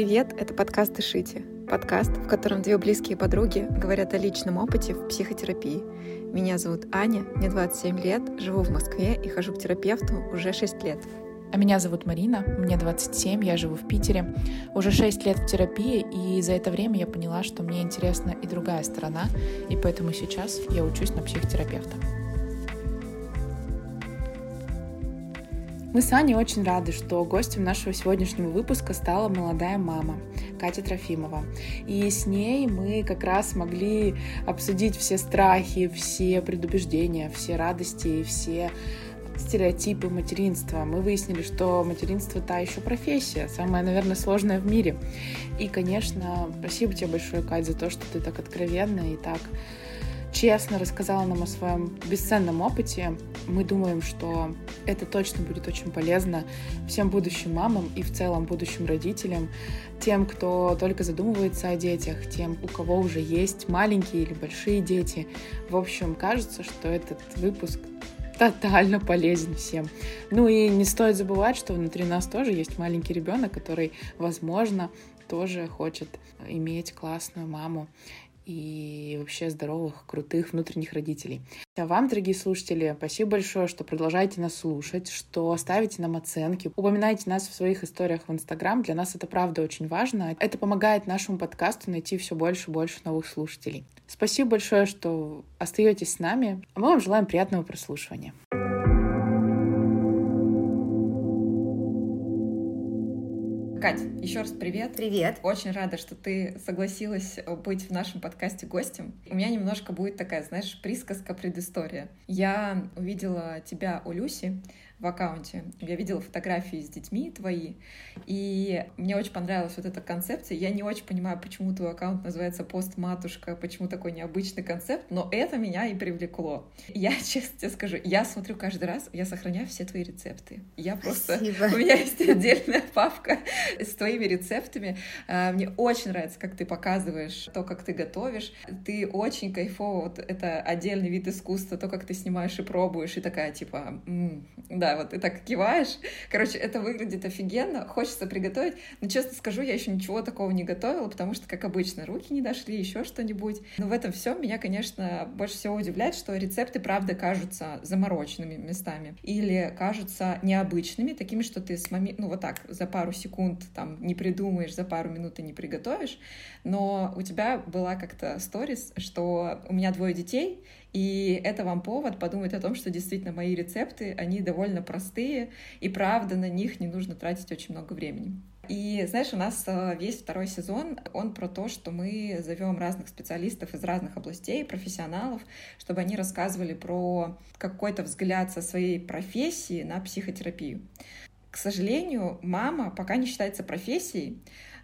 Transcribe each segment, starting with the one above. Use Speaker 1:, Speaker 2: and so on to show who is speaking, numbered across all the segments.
Speaker 1: привет! Это подкаст «Дышите». Подкаст, в котором две близкие подруги говорят о личном опыте в психотерапии. Меня зовут Аня, мне 27 лет, живу в Москве и хожу к терапевту уже 6 лет.
Speaker 2: А меня зовут Марина, мне 27, я живу в Питере. Уже 6 лет в терапии, и за это время я поняла, что мне интересна и другая сторона, и поэтому сейчас я учусь на психотерапевта. Мы с Аней очень рады, что гостем нашего сегодняшнего выпуска стала молодая мама Катя Трофимова. И с ней мы как раз могли обсудить все страхи, все предубеждения, все радости, все стереотипы материнства. Мы выяснили, что материнство та еще профессия, самая, наверное, сложная в мире. И, конечно, спасибо тебе большое, Кать, за то, что ты так откровенна и так честно рассказала нам о своем бесценном опыте. Мы думаем, что это точно будет очень полезно всем будущим мамам и в целом будущим родителям, тем, кто только задумывается о детях, тем, у кого уже есть маленькие или большие дети. В общем, кажется, что этот выпуск тотально полезен всем. Ну и не стоит забывать, что внутри нас тоже есть маленький ребенок, который, возможно, тоже хочет иметь классную маму и вообще здоровых, крутых внутренних родителей. А вам, дорогие слушатели, спасибо большое, что продолжаете нас слушать, что ставите нам оценки, упоминаете нас в своих историях в Инстаграм. Для нас это правда очень важно. Это помогает нашему подкасту найти все больше и больше новых слушателей. Спасибо большое, что остаетесь с нами. А мы вам желаем приятного прослушивания.
Speaker 1: Кать, еще раз привет.
Speaker 3: Привет.
Speaker 1: Очень рада, что ты согласилась быть в нашем подкасте гостем. У меня немножко будет такая, знаешь, присказка, предыстория. Я увидела тебя у Люси в аккаунте. Я видела фотографии с детьми твои, и мне очень понравилась вот эта концепция. Я не очень понимаю, почему твой аккаунт называется «Пост-матушка», почему такой необычный концепт, но это меня и привлекло. Я, честно тебе скажу, я смотрю каждый раз, я сохраняю все твои рецепты. Я просто...
Speaker 3: Спасибо.
Speaker 1: У меня есть отдельная папка с твоими рецептами. А, мне очень нравится, как ты показываешь то, как ты готовишь. Ты очень кайфово, вот это отдельный вид искусства, то, как ты снимаешь и пробуешь, и такая, типа, м-м, вот ты так киваешь. Короче, это выглядит офигенно, хочется приготовить. Но честно скажу, я еще ничего такого не готовила, потому что, как обычно, руки не дошли, еще что-нибудь. Но в этом всем меня, конечно, больше всего удивляет, что рецепты, правда, кажутся замороченными местами или кажутся необычными, такими, что ты с момент, ну вот так, за пару секунд там не придумаешь, за пару минут и не приготовишь. Но у тебя была как-то сторис, что у меня двое детей, и это вам повод подумать о том, что действительно мои рецепты, они довольно простые, и правда на них не нужно тратить очень много времени. И знаешь, у нас э, весь второй сезон, он про то, что мы зовем разных специалистов из разных областей, профессионалов, чтобы они рассказывали про какой-то взгляд со своей профессии на психотерапию. К сожалению, мама пока не считается профессией,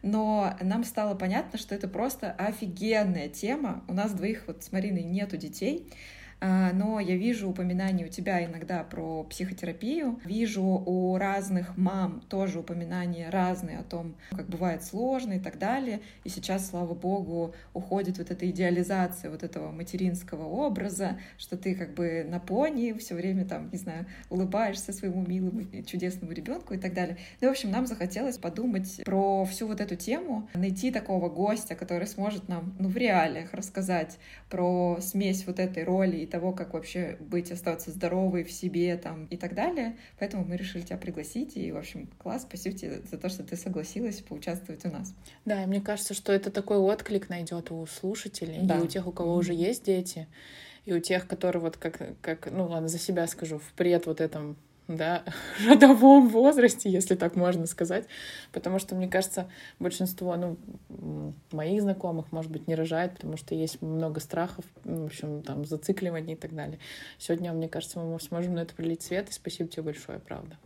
Speaker 1: но нам стало понятно, что это просто офигенная тема. У нас двоих вот с Мариной нету детей, но я вижу упоминания у тебя иногда про психотерапию, вижу у разных мам тоже упоминания разные о том, как бывает сложно и так далее. И сейчас, слава богу, уходит вот эта идеализация вот этого материнского образа, что ты как бы на пони все время там, не знаю, улыбаешься своему милому чудесному ребенку и так далее. Ну, в общем, нам захотелось подумать про всю вот эту тему, найти такого гостя, который сможет нам, ну, в реалиях рассказать про смесь вот этой роли и того, как вообще быть, оставаться здоровой в себе там и так далее. Поэтому мы решили тебя пригласить. И, в общем, класс, спасибо тебе за то, что ты согласилась поучаствовать у нас.
Speaker 2: Да, и мне кажется, что это такой отклик найдет у слушателей да. и у тех, у кого mm-hmm. уже есть дети, и у тех, которые вот как, как, ну ладно, за себя скажу, в пред вот этом да, родовом возрасте, если так можно сказать, потому что, мне кажется, большинство, ну, моих знакомых, может быть, не рожает, потому что есть много страхов, в общем, там, зацикливания и так далее. Сегодня, мне кажется, мы сможем на это пролить свет, и спасибо тебе большое, правда.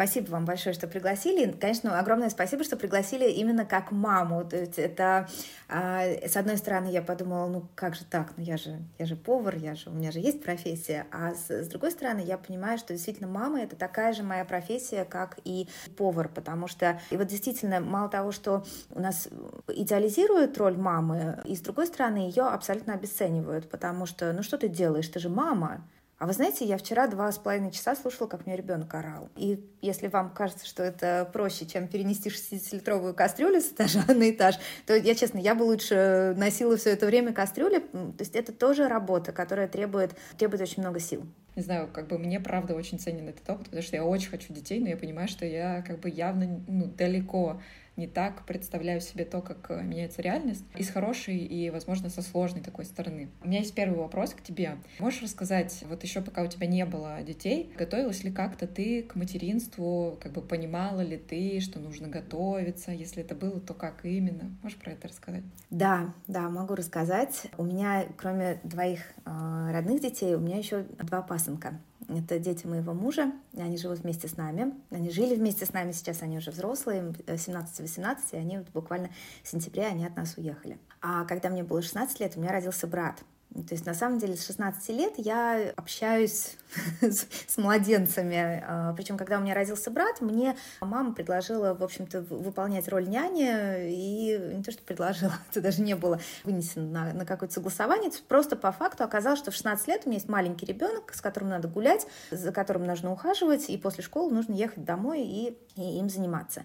Speaker 3: Спасибо вам большое, что пригласили. Конечно, огромное спасибо, что пригласили именно как маму. То есть это, а, с одной стороны, я подумала, ну как же так, ну я же, я же повар, я же, у меня же есть профессия. А с, с другой стороны, я понимаю, что действительно мама — это такая же моя профессия, как и повар, потому что, и вот действительно, мало того, что у нас идеализируют роль мамы, и с другой стороны, ее абсолютно обесценивают, потому что, ну что ты делаешь, ты же мама, А вы знаете, я вчера два с половиной часа слушала, как мне ребенок орал. И если вам кажется, что это проще, чем перенести 60-литровую кастрюлю с этажа на этаж, то я, честно, я бы лучше носила все это время кастрюли. То есть это тоже работа, которая требует, требует очень много сил
Speaker 1: не знаю, как бы мне правда очень ценен этот опыт, потому что я очень хочу детей, но я понимаю, что я как бы явно ну, далеко не так представляю себе то, как э, меняется реальность, и с хорошей, и, возможно, со сложной такой стороны. У меня есть первый вопрос к тебе. Можешь рассказать, вот еще пока у тебя не было детей, готовилась ли как-то ты к материнству, как бы понимала ли ты, что нужно готовиться? Если это было, то как именно? Можешь про это рассказать?
Speaker 3: Да, да, могу рассказать. У меня, кроме двоих э, родных детей, у меня еще два пасынка. Это дети моего мужа, они живут вместе с нами. Они жили вместе с нами, сейчас они уже взрослые, 17-18, и они вот буквально в сентябре они от нас уехали. А когда мне было 16 лет, у меня родился брат. То есть, на самом деле, с 16 лет я общаюсь с, с младенцами. А, Причем, когда у меня родился брат, мне мама предложила, в общем-то, выполнять роль няни. И не то, что предложила, это даже не было вынесено на, на какое-то согласование. Просто по факту оказалось, что в 16 лет у меня есть маленький ребенок, с которым надо гулять, за которым нужно ухаживать, и после школы нужно ехать домой и, и им заниматься.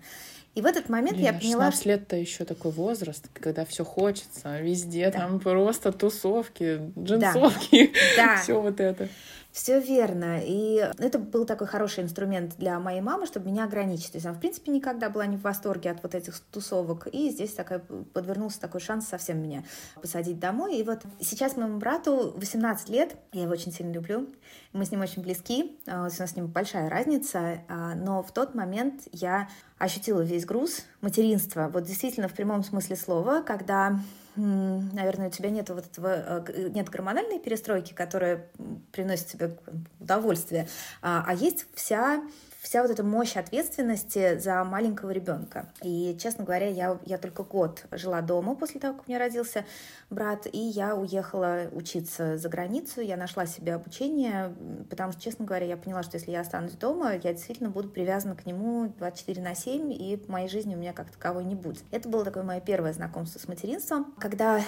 Speaker 3: И в этот момент Блин, я поняла,
Speaker 2: 16 лет-то еще такой возраст, когда все хочется, везде да. там просто тусовки, джинсовки, да. все вот это.
Speaker 3: Все верно. И это был такой хороший инструмент для моей мамы, чтобы меня ограничить. То есть она, в принципе, никогда была не в восторге от вот этих тусовок. И здесь такая, подвернулся такой шанс совсем меня посадить домой. И вот сейчас моему брату 18 лет. Я его очень сильно люблю. Мы с ним очень близки. А, у нас с ним большая разница. А, но в тот момент я ощутила весь груз материнства. Вот действительно в прямом смысле слова, когда наверное, у тебя нет вот этого, э, нет гормональной перестройки, которая приносит тебе удовольствие, а, а есть вся вся вот эта мощь ответственности за маленького ребенка. И, честно говоря, я, я только год жила дома после того, как у меня родился брат, и я уехала учиться за границу, я нашла себе обучение, потому что, честно говоря, я поняла, что если я останусь дома, я действительно буду привязана к нему 24 на 7, и в моей жизни у меня как таковой не будет. Это было такое мое первое знакомство с материнством. Когда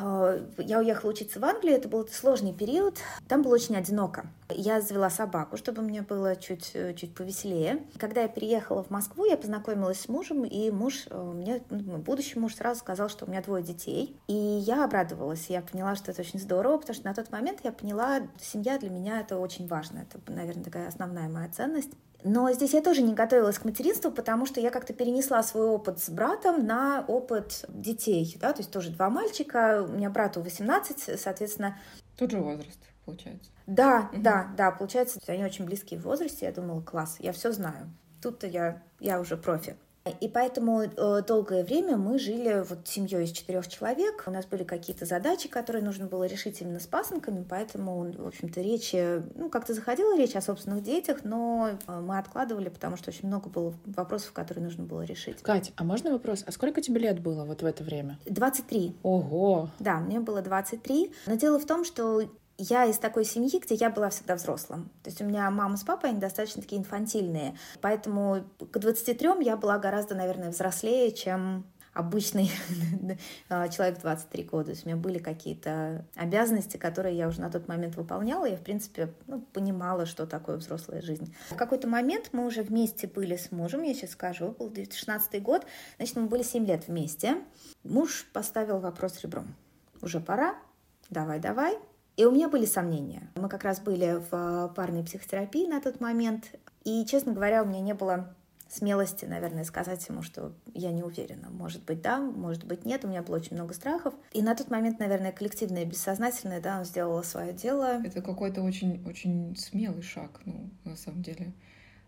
Speaker 3: э, я уехала учиться в Англию, это был сложный период, там было очень одиноко. Я завела собаку, чтобы мне было чуть, э, чуть повеселее. Когда я переехала в Москву, я познакомилась с мужем, и муж, э, мне, ну, будущий муж сразу сказал, что у меня двое детей. И я обрадовалась, я поняла, что это очень здорово, потому что на тот момент я поняла, семья для меня это очень важно, это, наверное, такая основная моя ценность. Но здесь я тоже не готовилась к материнству, потому что я как-то перенесла свой опыт с братом на опыт детей, да, то есть тоже два мальчика, у меня брату 18, соответственно...
Speaker 1: Тот же возраст, получается.
Speaker 3: Да, угу. да, да, получается, они очень близкие в возрасте, я думала, класс, я все знаю. Тут-то я, я уже профи. И поэтому э, долгое время мы жили вот семьей из четырех человек. У нас были какие-то задачи, которые нужно было решить именно с пасынками, поэтому, в общем-то, речи, ну, как-то заходила речь о собственных детях, но э, мы откладывали, потому что очень много было вопросов, которые нужно было решить.
Speaker 2: Катя, а можно вопрос? А сколько тебе лет было вот в это время?
Speaker 3: 23.
Speaker 2: Ого!
Speaker 3: Да, мне было 23. Но дело в том, что я из такой семьи, где я была всегда взрослым. То есть у меня мама с папой, они достаточно такие инфантильные. Поэтому к 23 я была гораздо, наверное, взрослее, чем обычный человек 23 года. То есть у меня были какие-то обязанности, которые я уже на тот момент выполняла. Я, в принципе, ну, понимала, что такое взрослая жизнь. В какой-то момент мы уже вместе были с мужем, я сейчас скажу, был 2016 год, значит, мы были 7 лет вместе. Муж поставил вопрос ребром. Уже пора, давай-давай, и у меня были сомнения. Мы как раз были в э, парной психотерапии на тот момент. И, честно говоря, у меня не было смелости, наверное, сказать ему, что я не уверена. Может быть, да, может быть, нет. У меня было очень много страхов. И на тот момент, наверное, коллективное, бессознательное, да, он сделала свое дело.
Speaker 1: Это какой-то очень, очень смелый шаг, ну, на самом деле.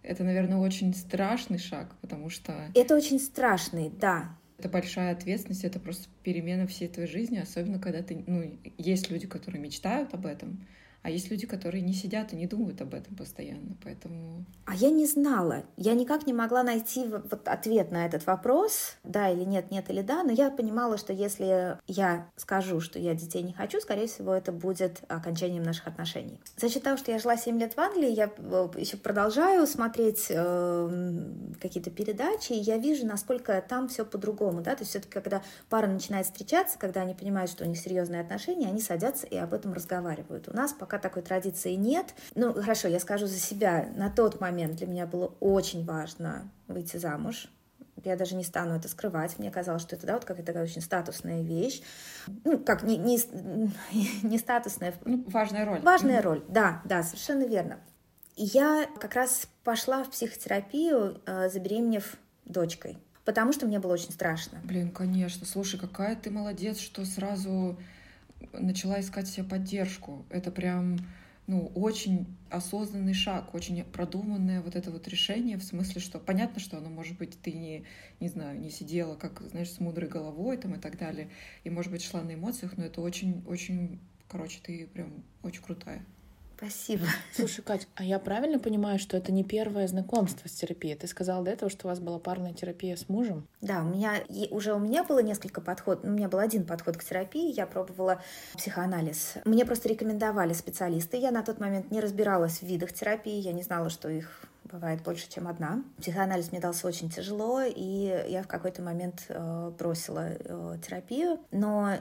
Speaker 1: Это, наверное, очень страшный шаг, потому что...
Speaker 3: Это очень страшный, да.
Speaker 1: Это большая ответственность, это просто перемена всей твоей жизни, особенно когда ты, ну, есть люди, которые мечтают об этом, а есть люди, которые не сидят и не думают об этом постоянно, поэтому...
Speaker 3: А я не знала. Я никак не могла найти вот ответ на этот вопрос, да или нет, нет или да, но я понимала, что если я скажу, что я детей не хочу, скорее всего, это будет окончанием наших отношений. За счет того, что я жила 7 лет в Англии, я э, еще продолжаю смотреть э, какие-то передачи, и я вижу, насколько там все по-другому, да, то есть все-таки, когда пара начинает встречаться, когда они понимают, что у них серьезные отношения, они садятся и об этом разговаривают. У нас пока пока такой традиции нет. Ну, хорошо, я скажу за себя. На тот момент для меня было очень важно выйти замуж. Я даже не стану это скрывать. Мне казалось, что это да, вот какая-то такая очень статусная вещь. Ну, как не, не, не статусная.
Speaker 1: Ну, важная роль.
Speaker 3: Важная роль, да, да, совершенно верно. И я как раз пошла в психотерапию, э, забеременев дочкой, потому что мне было очень страшно.
Speaker 1: Блин, конечно. Слушай, какая ты молодец, что сразу начала искать себе поддержку. Это прям ну, очень осознанный шаг, очень продуманное вот это вот решение, в смысле, что понятно, что оно, может быть, ты не, не знаю, не сидела, как, знаешь, с мудрой головой там и так далее, и, может быть, шла на эмоциях, но это очень, очень, короче, ты прям очень крутая.
Speaker 3: Спасибо.
Speaker 2: Слушай, Кать, а я правильно понимаю, что это не первое знакомство с терапией? Ты сказала до этого, что у вас была парная терапия с мужем?
Speaker 3: Да, у меня уже у меня было несколько подходов. У меня был один подход к терапии. Я пробовала психоанализ. Мне просто рекомендовали специалисты. Я на тот момент не разбиралась в видах терапии. Я не знала, что их бывает больше, чем одна. Психоанализ мне дался очень тяжело, и я в какой-то момент э, бросила э, терапию. Но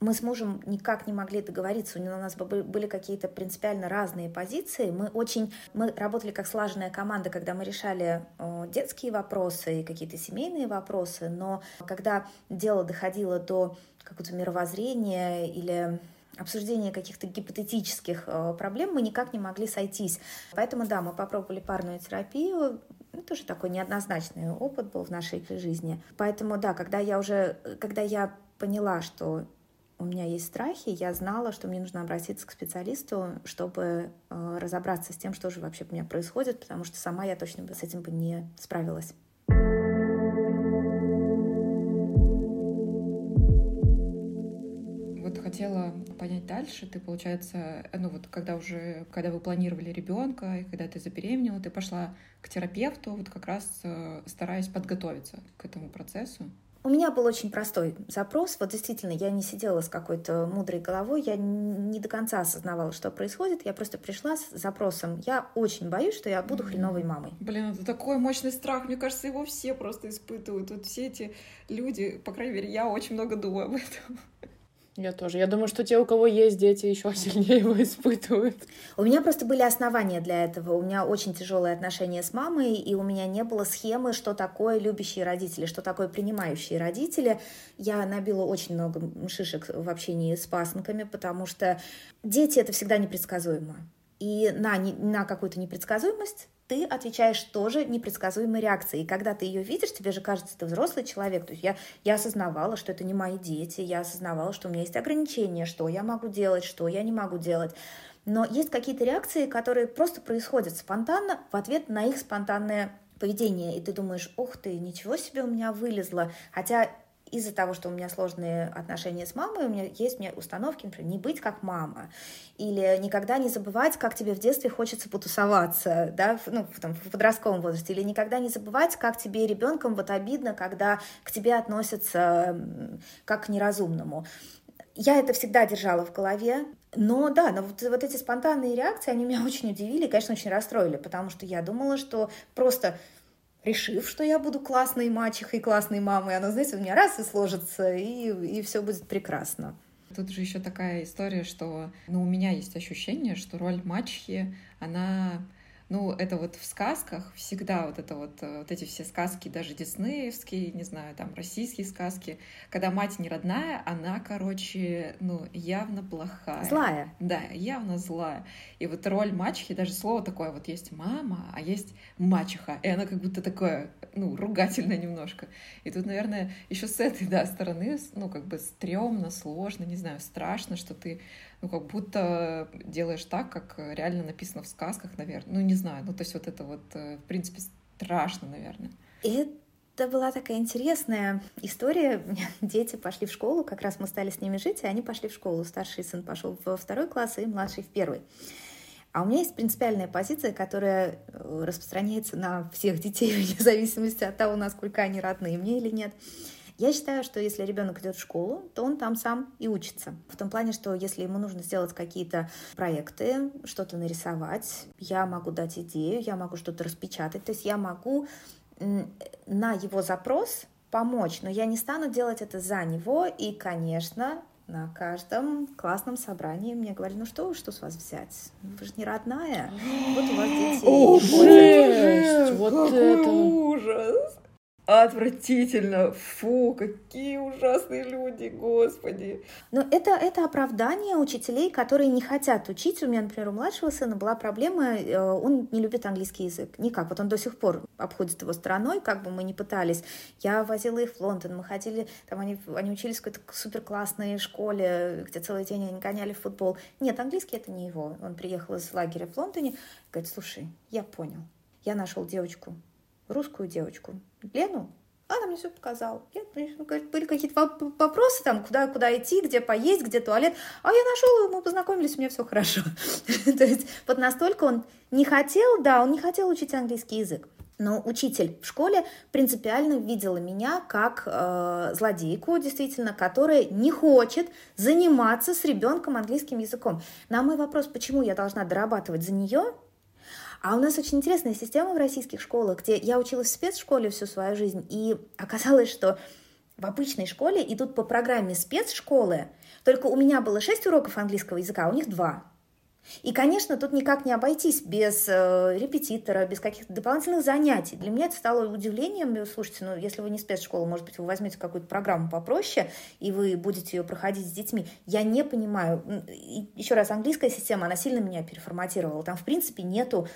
Speaker 3: мы с мужем никак не могли договориться, у нас были какие-то принципиально разные позиции. Мы очень, мы работали как слаженная команда, когда мы решали детские вопросы и какие-то семейные вопросы, но когда дело доходило до какого-то мировоззрения или обсуждения каких-то гипотетических проблем мы никак не могли сойтись. Поэтому, да, мы попробовали парную терапию, ну, тоже такой неоднозначный опыт был в нашей жизни. Поэтому, да, когда я уже, когда я поняла, что у меня есть страхи, я знала, что мне нужно обратиться к специалисту, чтобы э, разобраться с тем, что же вообще у меня происходит, потому что сама я точно бы с этим бы не справилась.
Speaker 1: Вот хотела понять дальше, ты, получается, ну вот когда уже, когда вы планировали ребенка, и когда ты забеременела, ты пошла к терапевту, вот как раз э, стараясь подготовиться к этому процессу.
Speaker 3: У меня был очень простой запрос. Вот действительно, я не сидела с какой-то мудрой головой, я не до конца осознавала, что происходит. Я просто пришла с запросом. Я очень боюсь, что я буду хреновой мамой.
Speaker 1: Блин, это такой мощный страх. Мне кажется, его все просто испытывают. Вот все эти люди, по крайней мере, я очень много думаю об этом.
Speaker 2: Я тоже. Я думаю, что те, у кого есть дети, еще сильнее его испытывают.
Speaker 3: У меня просто были основания для этого. У меня очень тяжелые отношения с мамой, и у меня не было схемы, что такое любящие родители, что такое принимающие родители. Я набила очень много шишек в общении с пасынками, потому что дети — это всегда непредсказуемо. И на, на какую-то непредсказуемость ты отвечаешь тоже непредсказуемой реакцией. И когда ты ее видишь, тебе же кажется, ты взрослый человек. То есть я, я осознавала, что это не мои дети, я осознавала, что у меня есть ограничения, что я могу делать, что я не могу делать. Но есть какие-то реакции, которые просто происходят спонтанно в ответ на их спонтанное поведение. И ты думаешь, ух ты, ничего себе у меня вылезло. Хотя из-за того, что у меня сложные отношения с мамой, у меня есть у меня установки, например, не быть как мама, или никогда не забывать, как тебе в детстве хочется потусоваться, да, ну, там, в подростковом возрасте, или никогда не забывать, как тебе ребенком вот обидно, когда к тебе относятся как к неразумному. Я это всегда держала в голове, но да, но вот, вот эти спонтанные реакции, они меня очень удивили, конечно, очень расстроили, потому что я думала, что просто решив, что я буду классной мачехой, классной мамой, она, знаете, у меня раз и сложится, и, и все будет прекрасно.
Speaker 1: Тут же еще такая история, что ну, у меня есть ощущение, что роль мачехи, она ну, это вот в сказках всегда вот это вот, э, вот эти все сказки, даже диснеевские, не знаю, там, российские сказки, когда мать не родная, она, короче, ну, явно плохая.
Speaker 3: Злая.
Speaker 1: Да, явно злая. И вот роль мачехи, даже слово такое, вот есть мама, а есть мачеха, и она как будто такое, ну, ругательное немножко. И тут, наверное, еще с этой, да, стороны, ну, как бы стрёмно, сложно, не знаю, страшно, что ты ну, как будто делаешь так, как реально написано в сказках, наверное. Ну, не знаю, ну, то есть вот это вот, э, в принципе, страшно, наверное.
Speaker 3: Это была такая интересная история. Дети пошли в школу, как раз мы стали с ними жить, и они пошли в школу. Старший сын пошел во второй класс, и младший в первый. А у меня есть принципиальная позиция, которая э, распространяется на всех детей, вне зависимости от того, насколько они родные мне или нет. Я считаю, что если ребенок идет в школу, то он там сам и учится. В том плане, что если ему нужно сделать какие-то проекты, что-то нарисовать, я могу дать идею, я могу что-то распечатать, то есть я могу на его запрос помочь, но я не стану делать это за него, и, конечно, На каждом классном собрании мне говорили, ну что, что с вас взять? Вы же не родная. Вот у вас дети.
Speaker 2: О, жесть! Вот это
Speaker 1: ужас! Отвратительно. Фу, какие ужасные люди, господи.
Speaker 3: Но это, это оправдание учителей, которые не хотят учить. У меня, например, у младшего сына была проблема, э, он не любит английский язык. Никак. Вот он до сих пор обходит его стороной, как бы мы ни пытались. Я возила их в Лондон, мы ходили, там они, они учились в какой-то супер классной школе, где целый день они гоняли в футбол. Нет, английский это не его. Он приехал из лагеря в Лондоне, говорит, слушай, я понял. Я нашел девочку, русскую девочку, Лену, она мне все показала. Я, были какие-то вопросы, там, куда, куда идти, где поесть, где туалет. А я нашел мы познакомились, у меня все хорошо. То есть вот настолько он не хотел, да, он не хотел учить английский язык. Но учитель в школе принципиально видела меня как э, злодейку, действительно, которая не хочет заниматься с ребенком английским языком. На мой вопрос, почему я должна дорабатывать за нее, а у нас очень интересная система в российских школах, где я училась в спецшколе всю свою жизнь, и оказалось, что в обычной школе идут по программе спецшколы, только у меня было 6 уроков английского языка, а у них 2. И, конечно, тут никак не обойтись без э, репетитора, без каких-то дополнительных занятий. Для меня это стало удивлением. Слушайте, ну, если вы не спецшкола, может быть, вы возьмете какую-то программу попроще, и вы будете ее проходить с детьми. Я не понимаю. Еще раз, английская система, она сильно меня переформатировала. Там, в принципе, нету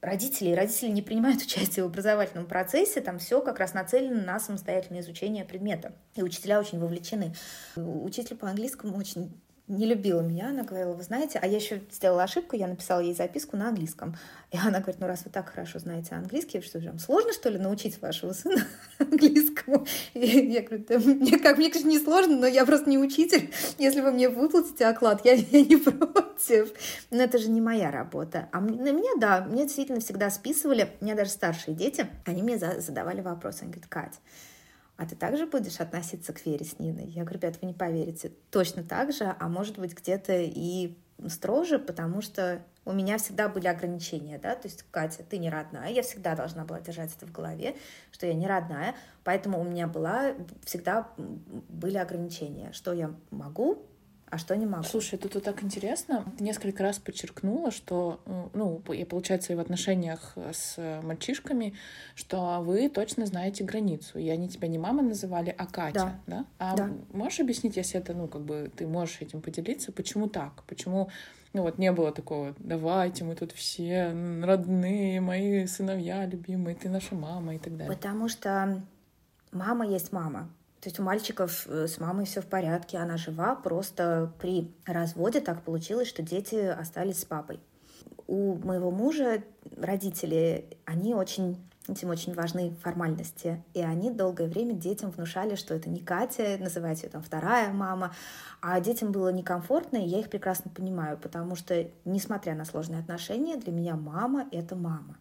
Speaker 3: родителей. Родители не принимают участие в образовательном процессе. Там все как раз нацелено на самостоятельное изучение предмета. И учителя очень вовлечены. Учитель по английскому очень не любила меня, она говорила, вы знаете, а я еще сделала ошибку, я написала ей записку на английском. И она говорит, ну раз вы так хорошо знаете английский, что же вам сложно, что ли, научить вашего сына английскому? И я говорю, да, мне, как, мне, конечно, не сложно, но я просто не учитель. Если вы мне выплатите оклад, я, я не против. Но это же не моя работа. А на меня, да, мне действительно всегда списывали, у меня даже старшие дети, они мне задавали вопросы. Они говорят, Кать, а ты также будешь относиться к Вере с Ниной? Я говорю, ребят, вы не поверите, точно так же, а может быть где-то и строже, потому что у меня всегда были ограничения, да, то есть, Катя, ты не родная, я всегда должна была держать это в голове, что я не родная, поэтому у меня была, всегда были ограничения, что я могу, а что не могу.
Speaker 2: Слушай, тут вот так интересно. Ты несколько раз подчеркнула, что, э, ну, и получается, и в отношениях с мальчишками, что вы точно знаете границу. И они тебя не мама называли, а Катя, да? да? А да. можешь объяснить, если это, ну, как бы ты можешь этим поделиться, почему так? Почему ну вот не было такого, давайте, мы тут все родные, мои сыновья любимые, ты наша мама и так далее.
Speaker 3: Потому что мама есть мама. То есть у мальчиков э, с мамой все в порядке, она жива, просто при разводе так получилось, что дети остались с папой. У моего мужа родители, они очень этим очень важны формальности. И они долгое время детям внушали, что это не Катя, называть ее там вторая мама. А детям было некомфортно, и я их прекрасно понимаю, потому что, несмотря на сложные отношения, для меня мама — это мама.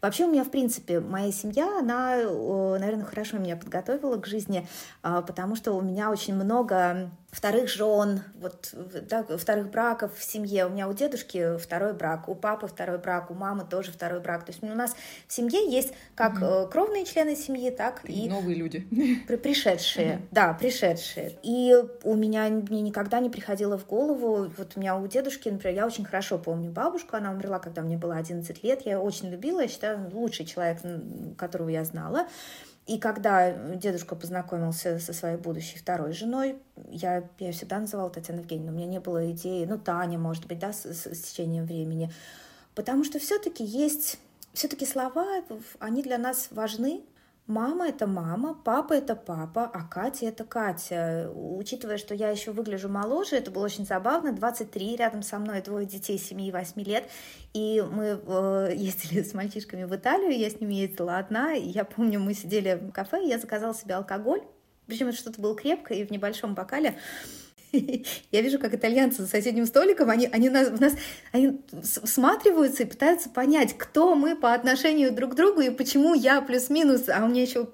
Speaker 3: Вообще у меня, в принципе, моя семья, она, наверное, хорошо меня подготовила к жизни, а, потому что у меня очень много вторых жен, вот, да, вторых браков в семье. У меня у дедушки второй брак, у папы второй брак, у мамы тоже второй брак. То есть у нас в семье есть как угу. кровные члены семьи, так
Speaker 1: и, и новые люди.
Speaker 3: При, пришедшие, угу. да, пришедшие. И у меня мне никогда не приходило в голову, вот у меня у дедушки, например, я очень хорошо помню бабушку, она умерла, когда мне было 11 лет, я ее очень любила, я считаю, лучший человек, которого я знала. И когда дедушка познакомился со своей будущей второй женой, я, я всегда называла Татьяну Евгеньевну, у меня не было идеи, ну, Таня, может быть, да, с, с, с течением времени. Потому что все-таки есть, все-таки слова, они для нас важны, Мама — это мама, папа — это папа, а Катя — это Катя. Учитывая, что я еще выгляжу моложе, это было очень забавно. 23, рядом со мной двое детей 7 и 8 лет. И мы э, ездили с мальчишками в Италию, я с ними ездила одна. И я помню, мы сидели в кафе, я заказала себе алкоголь. Причем это что-то было крепкое и в небольшом бокале. Я вижу, как итальянцы за соседним столиком, они, они нас, в нас они всматриваются и пытаются понять, кто мы по отношению друг к другу и почему я плюс-минус, а у меня еще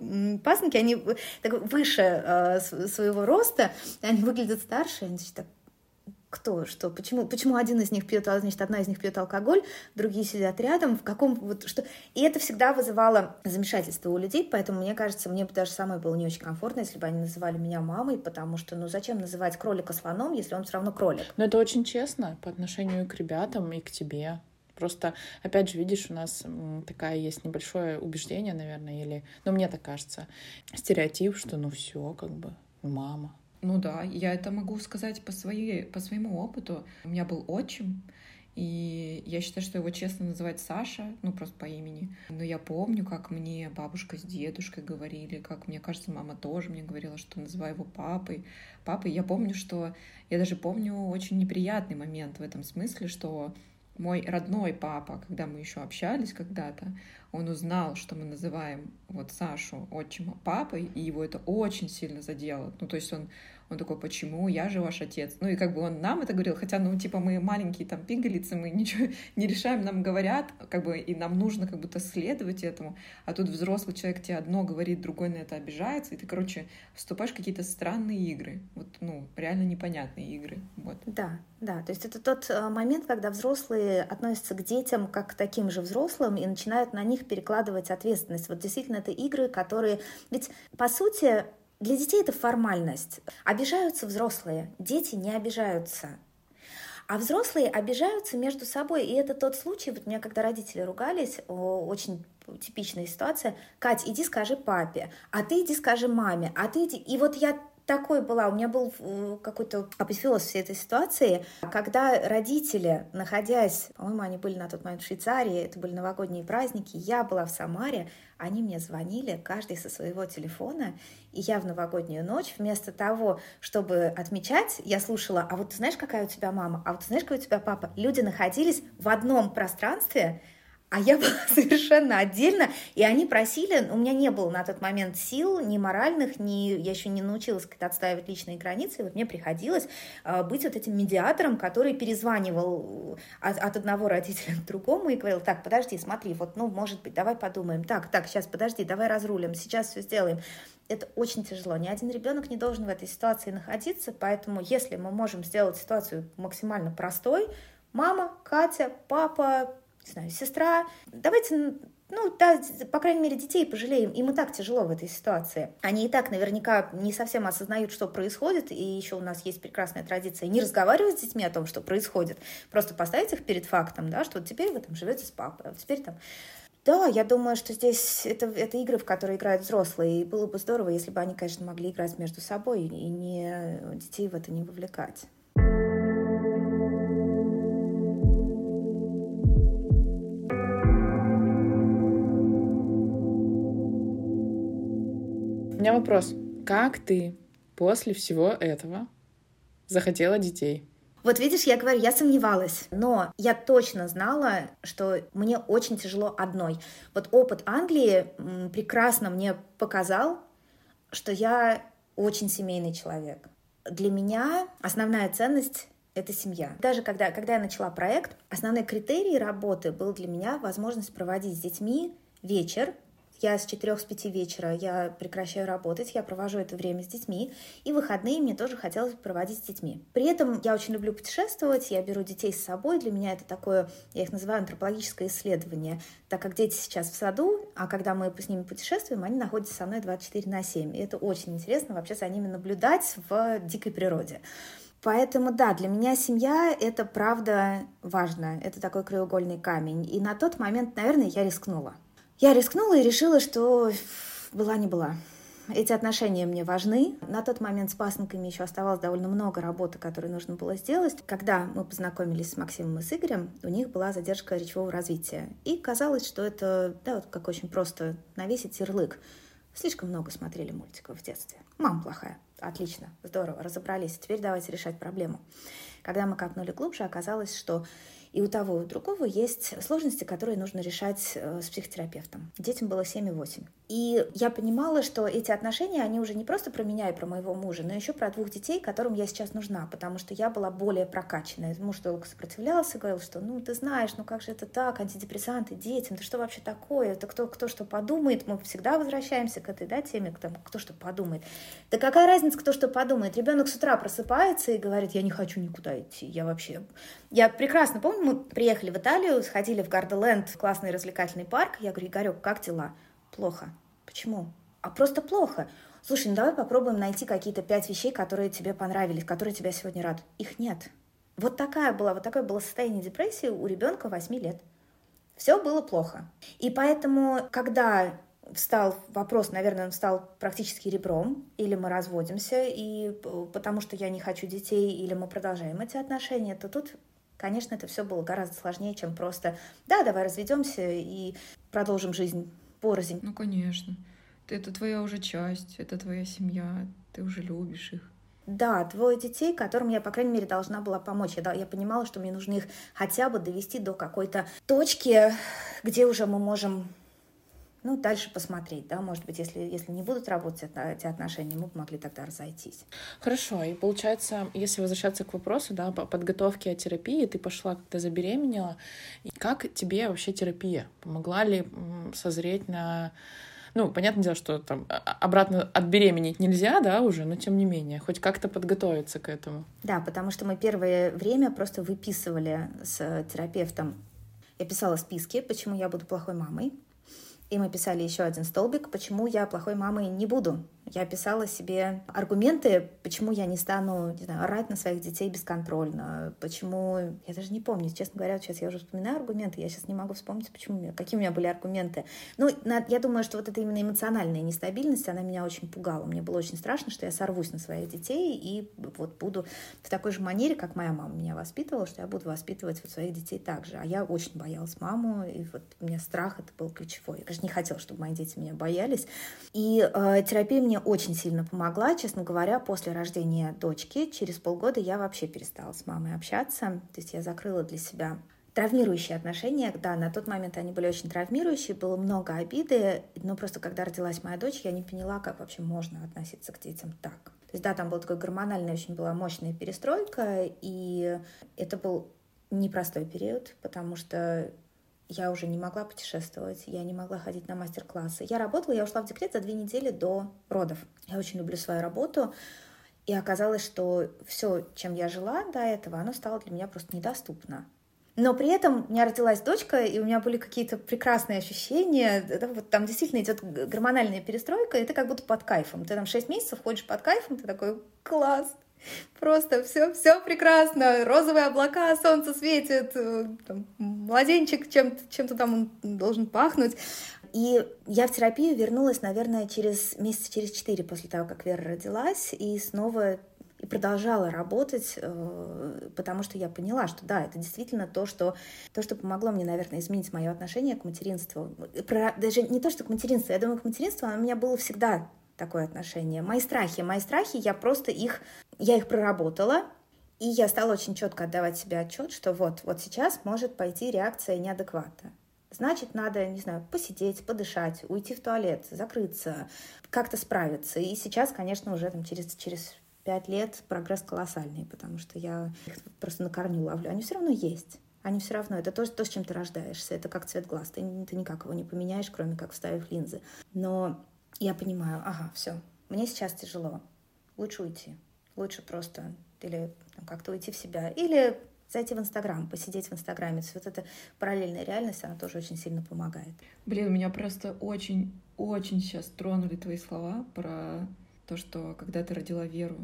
Speaker 3: пасынки, они так выше э, своего роста, они выглядят старше, они так кто, что, почему, почему один из них пьет, а значит, одна из них пьет алкоголь, другие сидят рядом, в каком, вот, что... И это всегда вызывало замешательство у людей, поэтому, мне кажется, мне бы даже самой было не очень комфортно, если бы они называли меня мамой, потому что, ну, зачем называть кролика слоном, если он все равно кролик?
Speaker 2: Но это очень честно по отношению к ребятам и к тебе. Просто, опять же, видишь, у нас такая есть небольшое убеждение, наверное, или, ну, мне так кажется, стереотип, что ну все, как бы, мама,
Speaker 1: ну да, я это могу сказать по, своей, по своему опыту. У меня был отчим, и я считаю, что его честно называть Саша, ну просто по имени. Но я помню, как мне бабушка с дедушкой говорили, как мне кажется, мама тоже мне говорила, что называю его папой. Папой. Я помню, что... Я даже помню очень неприятный момент в этом смысле, что мой родной папа, когда мы еще общались когда-то, он узнал, что мы называем вот Сашу отчима папой, и его это очень сильно задело. Ну, то есть он он такой, почему? Я же ваш отец. Ну и как бы он нам это говорил, хотя, ну, типа, мы маленькие там пигалицы, мы ничего не решаем, нам говорят, как бы, и нам нужно как будто следовать этому. А тут взрослый человек тебе одно говорит, другой на это обижается, и ты, короче, вступаешь в какие-то странные игры. Вот, ну, реально непонятные игры. Вот.
Speaker 3: Да, да. То есть это тот э, момент, когда взрослые относятся к детям как к таким же взрослым и начинают на них перекладывать ответственность. Вот действительно, это игры, которые... Ведь, по сути, для детей это формальность. Обижаются взрослые, дети не обижаются. А взрослые обижаются между собой. И это тот случай, вот у меня когда родители ругались, очень типичная ситуация. Кать, иди скажи папе, а ты иди скажи маме, а ты иди... И вот я такой была. У меня был э, какой-то апофеоз всей этой ситуации, когда родители, находясь, по-моему, они были на тот момент в Швейцарии, это были новогодние праздники, я была в Самаре, они мне звонили, каждый со своего телефона, и я в новогоднюю ночь вместо того, чтобы отмечать, я слушала, а вот ты знаешь, какая у тебя мама, а вот ты знаешь, какой у тебя папа. Люди находились в одном пространстве, а я была совершенно отдельно, и они просили, у меня не было на тот момент сил, ни моральных, ни, я еще не научилась как-то отстаивать личные границы, вот мне приходилось э, быть вот этим медиатором, который перезванивал э, от, от одного родителя к другому и говорил, так, подожди, смотри, вот, ну, может быть, давай подумаем, так, так, сейчас, подожди, давай разрулим, сейчас все сделаем. Это очень тяжело. Ни один ребенок не должен в этой ситуации находиться, поэтому если мы можем сделать ситуацию максимально простой, мама, Катя, папа, не знаю, сестра, давайте ну, да, по крайней мере, детей пожалеем. Им и так тяжело в этой ситуации. Они и так наверняка не совсем осознают, что происходит. И еще у нас есть прекрасная традиция не разговаривать с детьми о том, что происходит. Просто поставить их перед фактом, да, что вот теперь вы там живете с папой, а вот теперь там да, я думаю, что здесь это, это игры, в которые играют взрослые, и было бы здорово, если бы они, конечно, могли играть между собой и не детей в это не вовлекать.
Speaker 2: Меня вопрос. Как ты после всего этого захотела детей?
Speaker 3: Вот видишь, я говорю, я сомневалась, но я точно знала, что мне очень тяжело одной. Вот опыт Англии прекрасно мне показал, что я очень семейный человек. Для меня основная ценность это семья. Даже когда, когда я начала проект, основной критерий работы был для меня возможность проводить с детьми вечер я с 4 с 5 вечера я прекращаю работать, я провожу это время с детьми, и выходные мне тоже хотелось проводить с детьми. При этом я очень люблю путешествовать, я беру детей с собой, для меня это такое, я их называю антропологическое исследование, так как дети сейчас в саду, а когда мы с ними путешествуем, они находятся со мной 24 на 7, и это очень интересно вообще за ними наблюдать в дикой природе. Поэтому, да, для меня семья — это правда важно, это такой краеугольный камень. И на тот момент, наверное, я рискнула. Я рискнула и решила, что была не была. Эти отношения мне важны. На тот момент с пасынками еще оставалось довольно много работы, которую нужно было сделать. Когда мы познакомились с Максимом и с Игорем, у них была задержка речевого развития. И казалось, что это, да, вот как очень просто навесить ярлык. Слишком много смотрели мультиков в детстве. Мама плохая. Отлично, здорово, разобрались. Теперь давайте решать проблему. Когда мы копнули глубже, оказалось, что И у того и у другого есть сложности, которые нужно решать э, с психотерапевтом. Детям было 7 и 8. И я понимала, что эти отношения, они уже не просто про меня и про моего мужа, но еще про двух детей, которым я сейчас нужна, потому что я была более прокачанная. Муж долго сопротивлялся, говорил, что ну ты знаешь, ну как же это так, антидепрессанты детям, да что вообще такое, это кто, кто что подумает, мы всегда возвращаемся к этой да, теме, к тому, кто что подумает. Да какая разница, кто что подумает? Ребенок с утра просыпается и говорит, я не хочу никуда идти, я вообще... Я прекрасно помню, мы приехали в Италию, сходили в Гарделенд, классный развлекательный парк, я говорю, Игорек, как дела? Плохо. Почему? А просто плохо. Слушай, ну давай попробуем найти какие-то пять вещей, которые тебе понравились, которые тебя сегодня радуют. Их нет. Вот такая была, вот такое было состояние депрессии у ребенка 8 лет. Все было плохо. И поэтому, когда встал вопрос, наверное, он стал практически ребром, или мы разводимся, и потому что я не хочу детей, или мы продолжаем эти отношения, то тут, конечно, это все было гораздо сложнее, чем просто, да, давай разведемся и продолжим жизнь порознь.
Speaker 1: Ну, конечно. Это твоя уже часть, это твоя семья, ты уже любишь их.
Speaker 3: Да, двое детей, которым я, по крайней мере, должна была помочь. Я, я понимала, что мне нужно их хотя бы довести до какой-то точки, где уже мы можем ну, дальше посмотреть, да, может быть, если, если не будут работать эти отношения, мы бы могли тогда разойтись.
Speaker 2: Хорошо, и получается, если возвращаться к вопросу, да, по подготовке о терапии, ты пошла, когда забеременела, как тебе вообще терапия? Помогла ли созреть на ну, понятное дело, что там обратно отбеременеть нельзя, да, уже, но тем не менее, хоть как-то подготовиться к этому.
Speaker 3: Да, потому что мы первое время просто выписывали с терапевтом. Я писала списки, почему я буду плохой мамой, и мы писали еще один столбик, почему я плохой мамой не буду. Я писала себе аргументы, почему я не стану, не знаю, орать на своих детей бесконтрольно, почему... Я даже не помню, честно говоря, сейчас я уже вспоминаю аргументы, я сейчас не могу вспомнить, почему, какие у меня были аргументы. Ну, я думаю, что вот эта именно эмоциональная нестабильность, она меня очень пугала. Мне было очень страшно, что я сорвусь на своих детей и вот буду в такой же манере, как моя мама меня воспитывала, что я буду воспитывать вот своих детей так же. А я очень боялась маму, и вот у меня страх это был ключевой. Я, конечно, не хотела, чтобы мои дети меня боялись. И э, терапия мне очень сильно помогла. Честно говоря, после рождения дочки, через полгода я вообще перестала с мамой общаться. То есть я закрыла для себя травмирующие отношения, да, на тот момент они были очень травмирующие, было много обиды, но просто когда родилась моя дочь, я не поняла, как вообще можно относиться к детям так. То есть, да, там была такая гормональная, очень была мощная перестройка, и это был непростой период, потому что я уже не могла путешествовать, я не могла ходить на мастер-классы. Я работала, я ушла в декрет за две недели до родов. Я очень люблю свою работу, и оказалось, что все, чем я жила до этого, оно стало для меня просто недоступно. Но при этом у меня родилась дочка, и у меня были какие-то прекрасные ощущения. Да, вот там действительно идет гормональная перестройка, и ты как будто под кайфом. Ты там 6 месяцев ходишь под кайфом, ты такой, класс, Просто все, все прекрасно, розовые облака, солнце светит, э, там, младенчик чем-то, чем-то там он должен пахнуть. И я в терапию вернулась, наверное, через месяца через четыре после того, как Вера родилась, и снова и продолжала работать, э, потому что я поняла, что да, это действительно то, что, то, что помогло мне, наверное, изменить мое отношение к материнству. Про, даже не то, что к материнству, я думаю, к материнству у меня было всегда такое отношение. Мои страхи, мои страхи, я просто их, я их проработала, и я стала очень четко отдавать себе отчет, что вот, вот сейчас может пойти реакция неадеквата. Значит, надо, не знаю, посидеть, подышать, уйти в туалет, закрыться, как-то справиться. И сейчас, конечно, уже там через, через пять лет прогресс колоссальный, потому что я их просто на корню ловлю. Они все равно есть. Они все равно, это то, то, с чем ты рождаешься. Это как цвет глаз. Ты, ты никак его не поменяешь, кроме как вставив линзы. Но я понимаю, ага, все, мне сейчас тяжело, лучше уйти, лучше просто или как-то уйти в себя, или зайти в Инстаграм, посидеть в Инстаграме. То есть вот эта параллельная реальность, она тоже очень сильно помогает.
Speaker 1: Блин, меня просто очень, очень сейчас тронули твои слова про то, что когда ты родила Веру,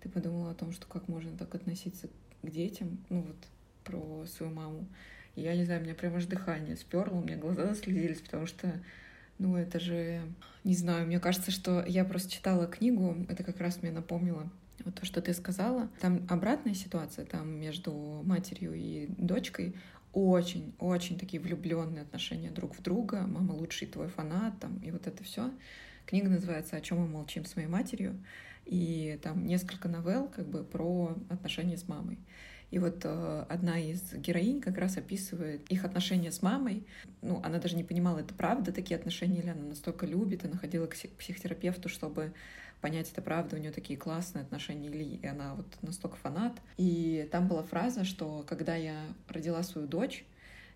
Speaker 1: ты подумала о том, что как можно так относиться к детям, ну вот про свою маму. Я не знаю, у меня прямо аж дыхание сперло, у меня глаза заслезились, потому что ну, это же, не знаю, мне кажется, что я просто читала книгу, это как раз мне напомнило вот то, что ты сказала. Там обратная ситуация, там между матерью и дочкой очень-очень такие влюбленные отношения друг в друга. Мама лучший твой фанат, там, и вот это все. Книга называется «О чем мы молчим с моей матерью», и там несколько новелл как бы про отношения с мамой. И вот э, одна из героинь как раз описывает их отношения с мамой. Ну, она даже не понимала, это правда такие отношения, или она настолько любит, она ходила к психотерапевту, чтобы понять, это правда, у нее такие классные отношения, или она вот настолько фанат. И там была фраза, что когда я родила свою дочь,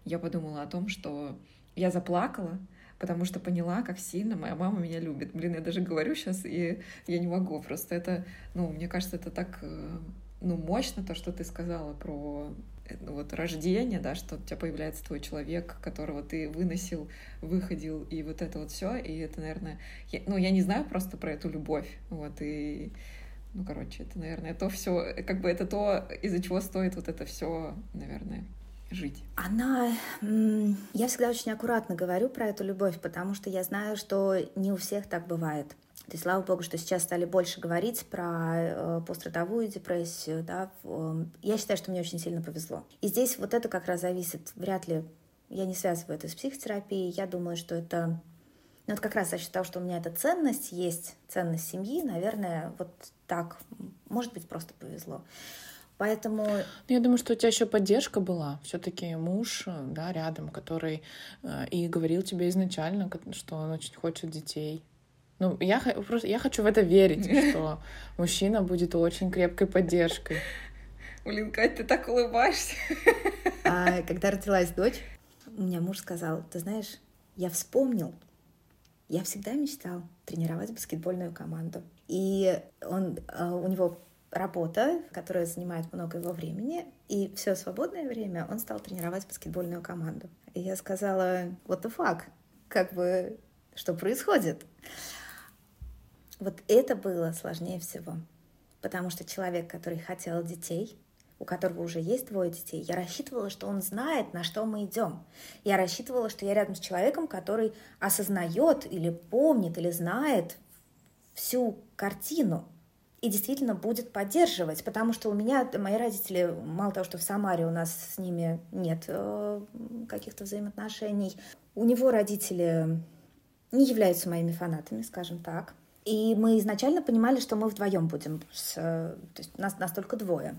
Speaker 1: я подумала о том, что я заплакала, потому что поняла, как сильно моя мама меня любит. Блин, я даже говорю сейчас, и я не могу. Просто это, ну, мне кажется, это так, э, ну, мощно, то, что ты сказала про э, ну, вот рождение, да, что у тебя появляется твой человек, которого ты выносил, выходил, и вот это вот все, и это, наверное, я, ну, я не знаю просто про эту любовь, вот, и, ну, короче, это, наверное, то все, как бы это то, из-за чего стоит вот это все, наверное, жить?
Speaker 3: Она... Я всегда очень аккуратно говорю про эту любовь, потому что я знаю, что не у всех так бывает. Есть, слава богу, что сейчас стали больше говорить про э, пострадовую депрессию. Да? Я считаю, что мне очень сильно повезло. И здесь вот это как раз зависит. Вряд ли я не связываю это с психотерапией. Я думаю, что это... Ну, вот как раз я считаю, что у меня эта ценность есть, ценность семьи. Наверное, вот так. Может быть, просто повезло. Поэтому... Ну,
Speaker 2: я думаю, что у тебя еще поддержка была. Все-таки муж, да, рядом, который э, и говорил тебе изначально, что он очень хочет детей. Ну, я, просто, я хочу в это верить, что мужчина будет очень крепкой поддержкой.
Speaker 1: Блин, Кать, ты так улыбаешься.
Speaker 3: А когда родилась дочь, у меня муж сказал, ты знаешь, я вспомнил, я всегда мечтал тренировать баскетбольную команду. И он, а, у него работа, которая занимает много его времени, и все свободное время он стал тренировать баскетбольную команду. И я сказала, what the fuck, как бы, что происходит? Вот это было сложнее всего, потому что человек, который хотел детей, у которого уже есть двое детей, я рассчитывала, что он знает, на что мы идем. Я рассчитывала, что я рядом с человеком, который осознает или помнит, или знает всю картину, и действительно будет поддерживать, потому что у меня, мои родители, мало того, что в Самаре у нас с ними нет э, каких-то взаимоотношений, у него родители не являются моими фанатами, скажем так. И мы изначально понимали, что мы вдвоем будем, с, то есть нас, нас только двое.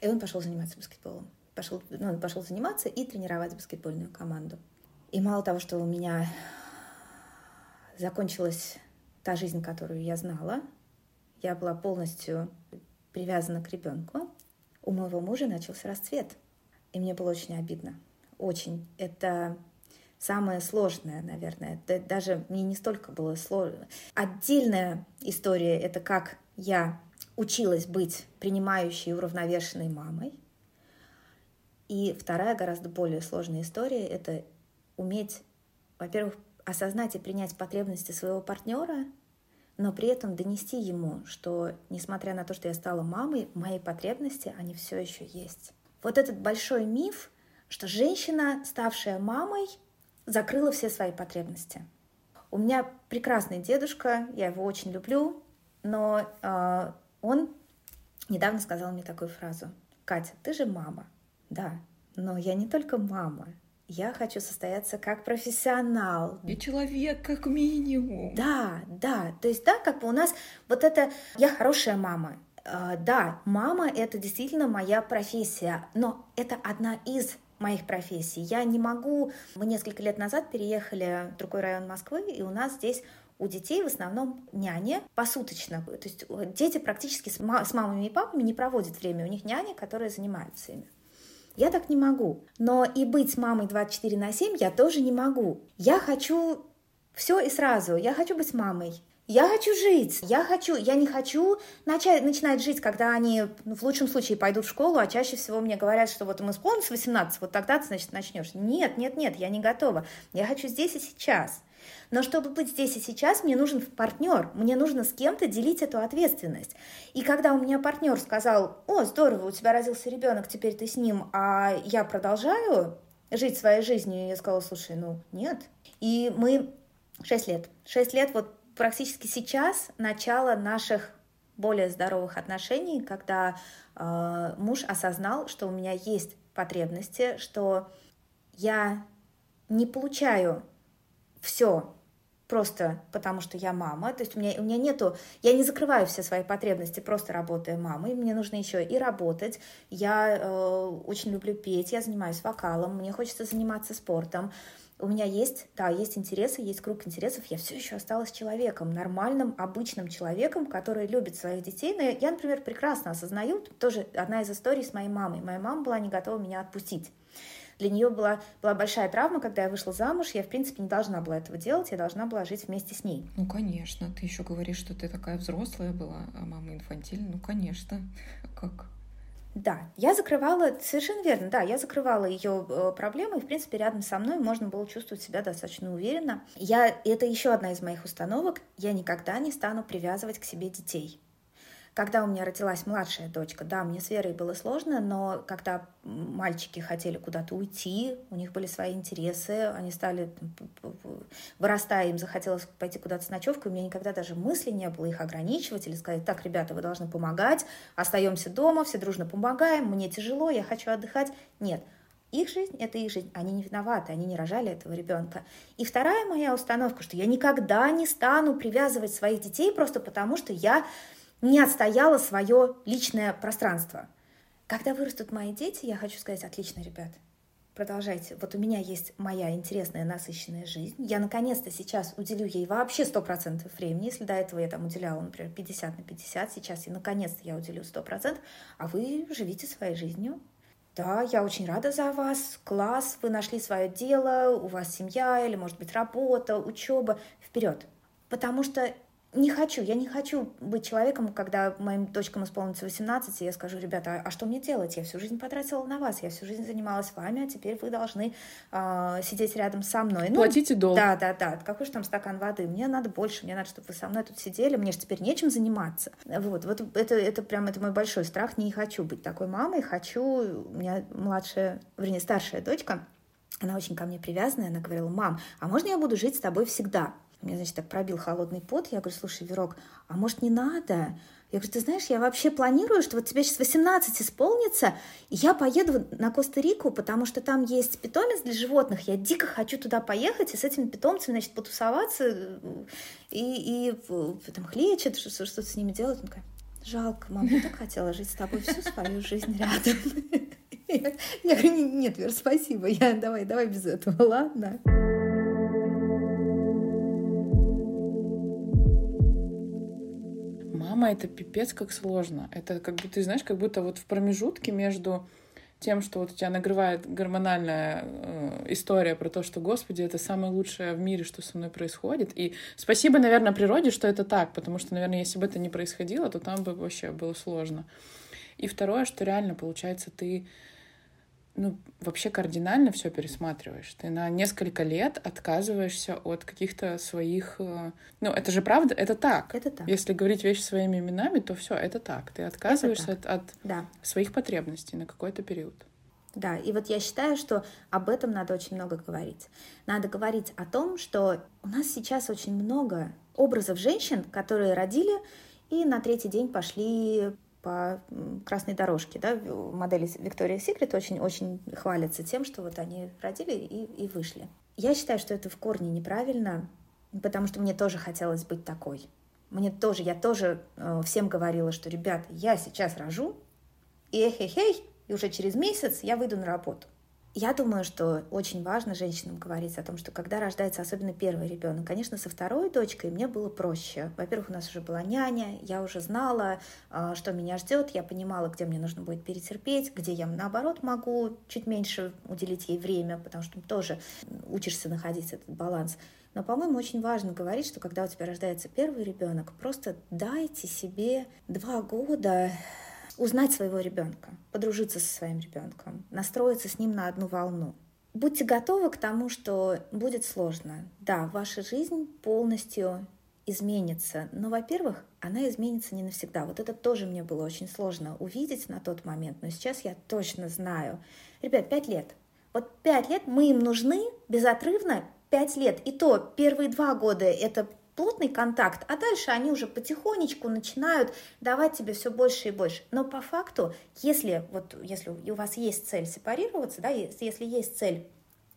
Speaker 3: И он пошел заниматься баскетболом. Пошел, ну, он пошел заниматься и тренировать баскетбольную команду. И мало того, что у меня закончилась та жизнь, которую я знала, я была полностью привязана к ребенку. У моего мужа начался расцвет. И мне было очень обидно. Очень. Это самое сложное, наверное. Это даже мне не столько было сложно. Отдельная история — это как я училась быть принимающей и уравновешенной мамой. И вторая, гораздо более сложная история — это уметь, во-первых, осознать и принять потребности своего партнера — но при этом донести ему, что, несмотря на то, что я стала мамой, мои потребности, они все еще есть. Вот этот большой миф, что женщина, ставшая мамой, закрыла все свои потребности. У меня прекрасный дедушка, я его очень люблю, но э, он недавно сказал мне такую фразу. Катя, ты же мама. Да, но я не только мама, я хочу состояться как профессионал.
Speaker 1: И человек как минимум.
Speaker 3: Да, да. То есть, да, как бы у нас вот это «я хорошая мама», Uh, да, мама — это действительно моя профессия, но это одна из моих профессий. Я не могу... Мы несколько лет назад переехали в другой район Москвы, и у нас здесь у детей в основном няни посуточно. То есть дети практически с, мамами и папами не проводят время. У них няни, которые занимаются ими. Я так не могу. Но и быть мамой 24 на 7 я тоже не могу. Я хочу все и сразу. Я хочу быть мамой. Я хочу жить, я хочу, я не хочу начать, начинать жить, когда они ну, в лучшем случае пойдут в школу, а чаще всего мне говорят, что вот им исполнится 18, вот тогда ты, значит, начнешь. Нет, нет, нет, я не готова. Я хочу здесь и сейчас. Но чтобы быть здесь и сейчас, мне нужен партнер, мне нужно с кем-то делить эту ответственность. И когда у меня партнер сказал, о, здорово, у тебя родился ребенок, теперь ты с ним, а я продолжаю жить своей жизнью, я сказала, слушай, ну нет. И мы шесть лет, шесть лет вот практически сейчас начало наших более здоровых отношений, когда э, муж осознал, что у меня есть потребности, что я не получаю все просто потому что я мама, то есть у меня, у меня нету, я не закрываю все свои потребности, просто работая мамой, мне нужно еще и работать, я э, очень люблю петь, я занимаюсь вокалом, мне хочется заниматься спортом, у меня есть, да, есть интересы, есть круг интересов, я все еще осталась человеком, нормальным, обычным человеком, который любит своих детей. Но я, например, прекрасно осознаю, тоже одна из историй с моей мамой. Моя мама была не готова меня отпустить. Для нее была, была большая травма, когда я вышла замуж. Я, в принципе, не должна была этого делать, я должна была жить вместе с ней.
Speaker 1: Ну, конечно. Ты еще говоришь, что ты такая взрослая была, а мама инфантильная. Ну, конечно. Как?
Speaker 3: Да, я закрывала, совершенно верно, да, я закрывала ее э, проблемы, и, в принципе, рядом со мной можно было чувствовать себя достаточно уверенно. Я, это еще одна из моих установок, я никогда не стану привязывать к себе детей. Когда у меня родилась младшая дочка, да, мне с Верой было сложно, но когда мальчики хотели куда-то уйти, у них были свои интересы, они стали, вырастая, им захотелось пойти куда-то с ночевкой, у меня никогда даже мысли не было их ограничивать или сказать, так, ребята, вы должны помогать, остаемся дома, все дружно помогаем, мне тяжело, я хочу отдыхать. Нет, их жизнь — это их жизнь, они не виноваты, они не рожали этого ребенка. И вторая моя установка, что я никогда не стану привязывать своих детей просто потому, что я не отстояла свое личное пространство. Когда вырастут мои дети, я хочу сказать, отлично, ребят, продолжайте. Вот у меня есть моя интересная, насыщенная жизнь. Я наконец-то сейчас уделю ей вообще 100% времени. Если до этого я там уделяла, например, 50 на 50, сейчас я наконец-то я уделю 100%, а вы живите своей жизнью. Да, я очень рада за вас. Класс, вы нашли свое дело, у вас семья или, может быть, работа, учеба. Вперед. Потому что не хочу, я не хочу быть человеком, когда моим дочкам исполнится 18, и я скажу, ребята, а, что мне делать? Я всю жизнь потратила на вас, я всю жизнь занималась вами, а теперь вы должны э, сидеть рядом со мной.
Speaker 2: Ну, Платите долг.
Speaker 3: Да, да, да. Какой же там стакан воды? Мне надо больше, мне надо, чтобы вы со мной тут сидели, мне же теперь нечем заниматься. Вот, вот это, это прям, это мой большой страх, не хочу быть такой мамой, хочу, у меня младшая, вернее, старшая дочка, она очень ко мне привязанная, она говорила, мам, а можно я буду жить с тобой всегда? Мне, значит, так пробил холодный пот. Я говорю, слушай, Верок, а может не надо? Я говорю, ты знаешь, я вообще планирую, что вот тебе сейчас 18 исполнится, и я поеду на Коста-Рику, потому что там есть питомец для животных. Я дико хочу туда поехать и с этими питомцами, значит, потусоваться и, и там хлечет, что-то с ними делать. Он такая, жалко, мама, я так хотела жить с тобой всю свою жизнь рядом. Я говорю, нет, Вер, спасибо, я, давай, давай без этого, ладно?
Speaker 2: Мама это пипец как сложно. Это как бы, ты знаешь, как будто вот в промежутке между тем, что вот у тебя нагревает гормональная э, история про то, что, господи, это самое лучшее в мире, что со мной происходит. И спасибо, наверное, природе, что это так, потому что, наверное, если бы это не происходило, то там бы вообще было сложно. И второе, что реально, получается, ты ну, вообще кардинально все пересматриваешь. Ты на несколько лет отказываешься от каких-то своих... Э, ну, это же правда, это так.
Speaker 3: Это так.
Speaker 2: Если говорить вещи своими именами, то все, это так. Ты отказываешься так. от, от
Speaker 3: да.
Speaker 2: своих потребностей на какой-то период.
Speaker 3: Да, и вот я считаю, что об этом надо очень много говорить. Надо говорить о том, что у нас сейчас очень много образов женщин, которые родили и на третий день пошли по красной дорожке. Да? Модели Victoria's Secret очень-очень хвалятся тем, что вот они родили и, и вышли. Я считаю, что это в корне неправильно, потому что мне тоже хотелось быть такой. Мне тоже, я тоже э, всем говорила, что, ребята, я сейчас рожу, и эй-хей-хей, и уже через месяц я выйду на работу. Я думаю, что очень важно женщинам говорить о том, что когда рождается особенно первый ребенок, конечно, со второй дочкой мне было проще. Во-первых, у нас уже была няня, я уже знала, а, что меня ждет, я понимала, где мне нужно будет перетерпеть, где я, наоборот, могу чуть меньше уделить ей время, потому что тоже учишься находить этот баланс. Но, по-моему, очень важно говорить, что когда у тебя рождается первый ребенок, просто дайте себе два года узнать своего ребенка, подружиться со своим ребенком, настроиться с ним на одну волну. Будьте готовы к тому, что будет сложно. Да, ваша жизнь полностью изменится, но, во-первых, она изменится не навсегда. Вот это тоже мне было очень сложно увидеть на тот момент, но сейчас я точно знаю. Ребят, пять лет. Вот пять лет мы им нужны безотрывно пять лет. И то первые два года это плотный контакт, а дальше они уже потихонечку начинают давать тебе все больше и больше. Но по факту, если, вот, если у вас есть цель сепарироваться, да, если есть цель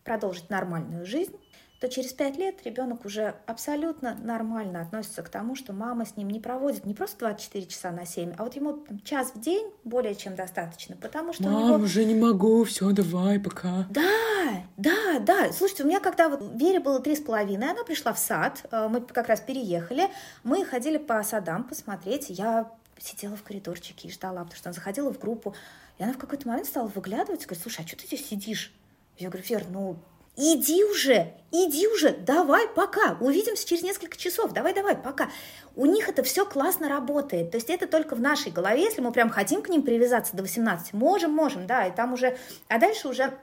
Speaker 3: продолжить нормальную жизнь, то через пять лет ребенок уже абсолютно нормально относится к тому, что мама с ним не проводит не просто 24 часа на 7, а вот ему там, час в день более чем достаточно, потому что
Speaker 2: Мам,
Speaker 3: у него...
Speaker 2: уже не могу, все, давай, пока.
Speaker 3: Да, да, да. Слушайте, у меня когда вот Вере было три с половиной, она пришла в сад, э, мы как раз переехали, мы ходили по садам посмотреть, я сидела в коридорчике и ждала, потому что она заходила в группу, и она в какой-то момент стала выглядывать и говорит, слушай, а что ты здесь сидишь? Я говорю, Вер, ну Иди уже, иди уже, давай, пока, увидимся через несколько часов, давай, давай, пока. У них это все классно работает, то есть это только в нашей голове, если мы прям хотим к ним привязаться до 18, можем, можем, да, и там уже, а дальше уже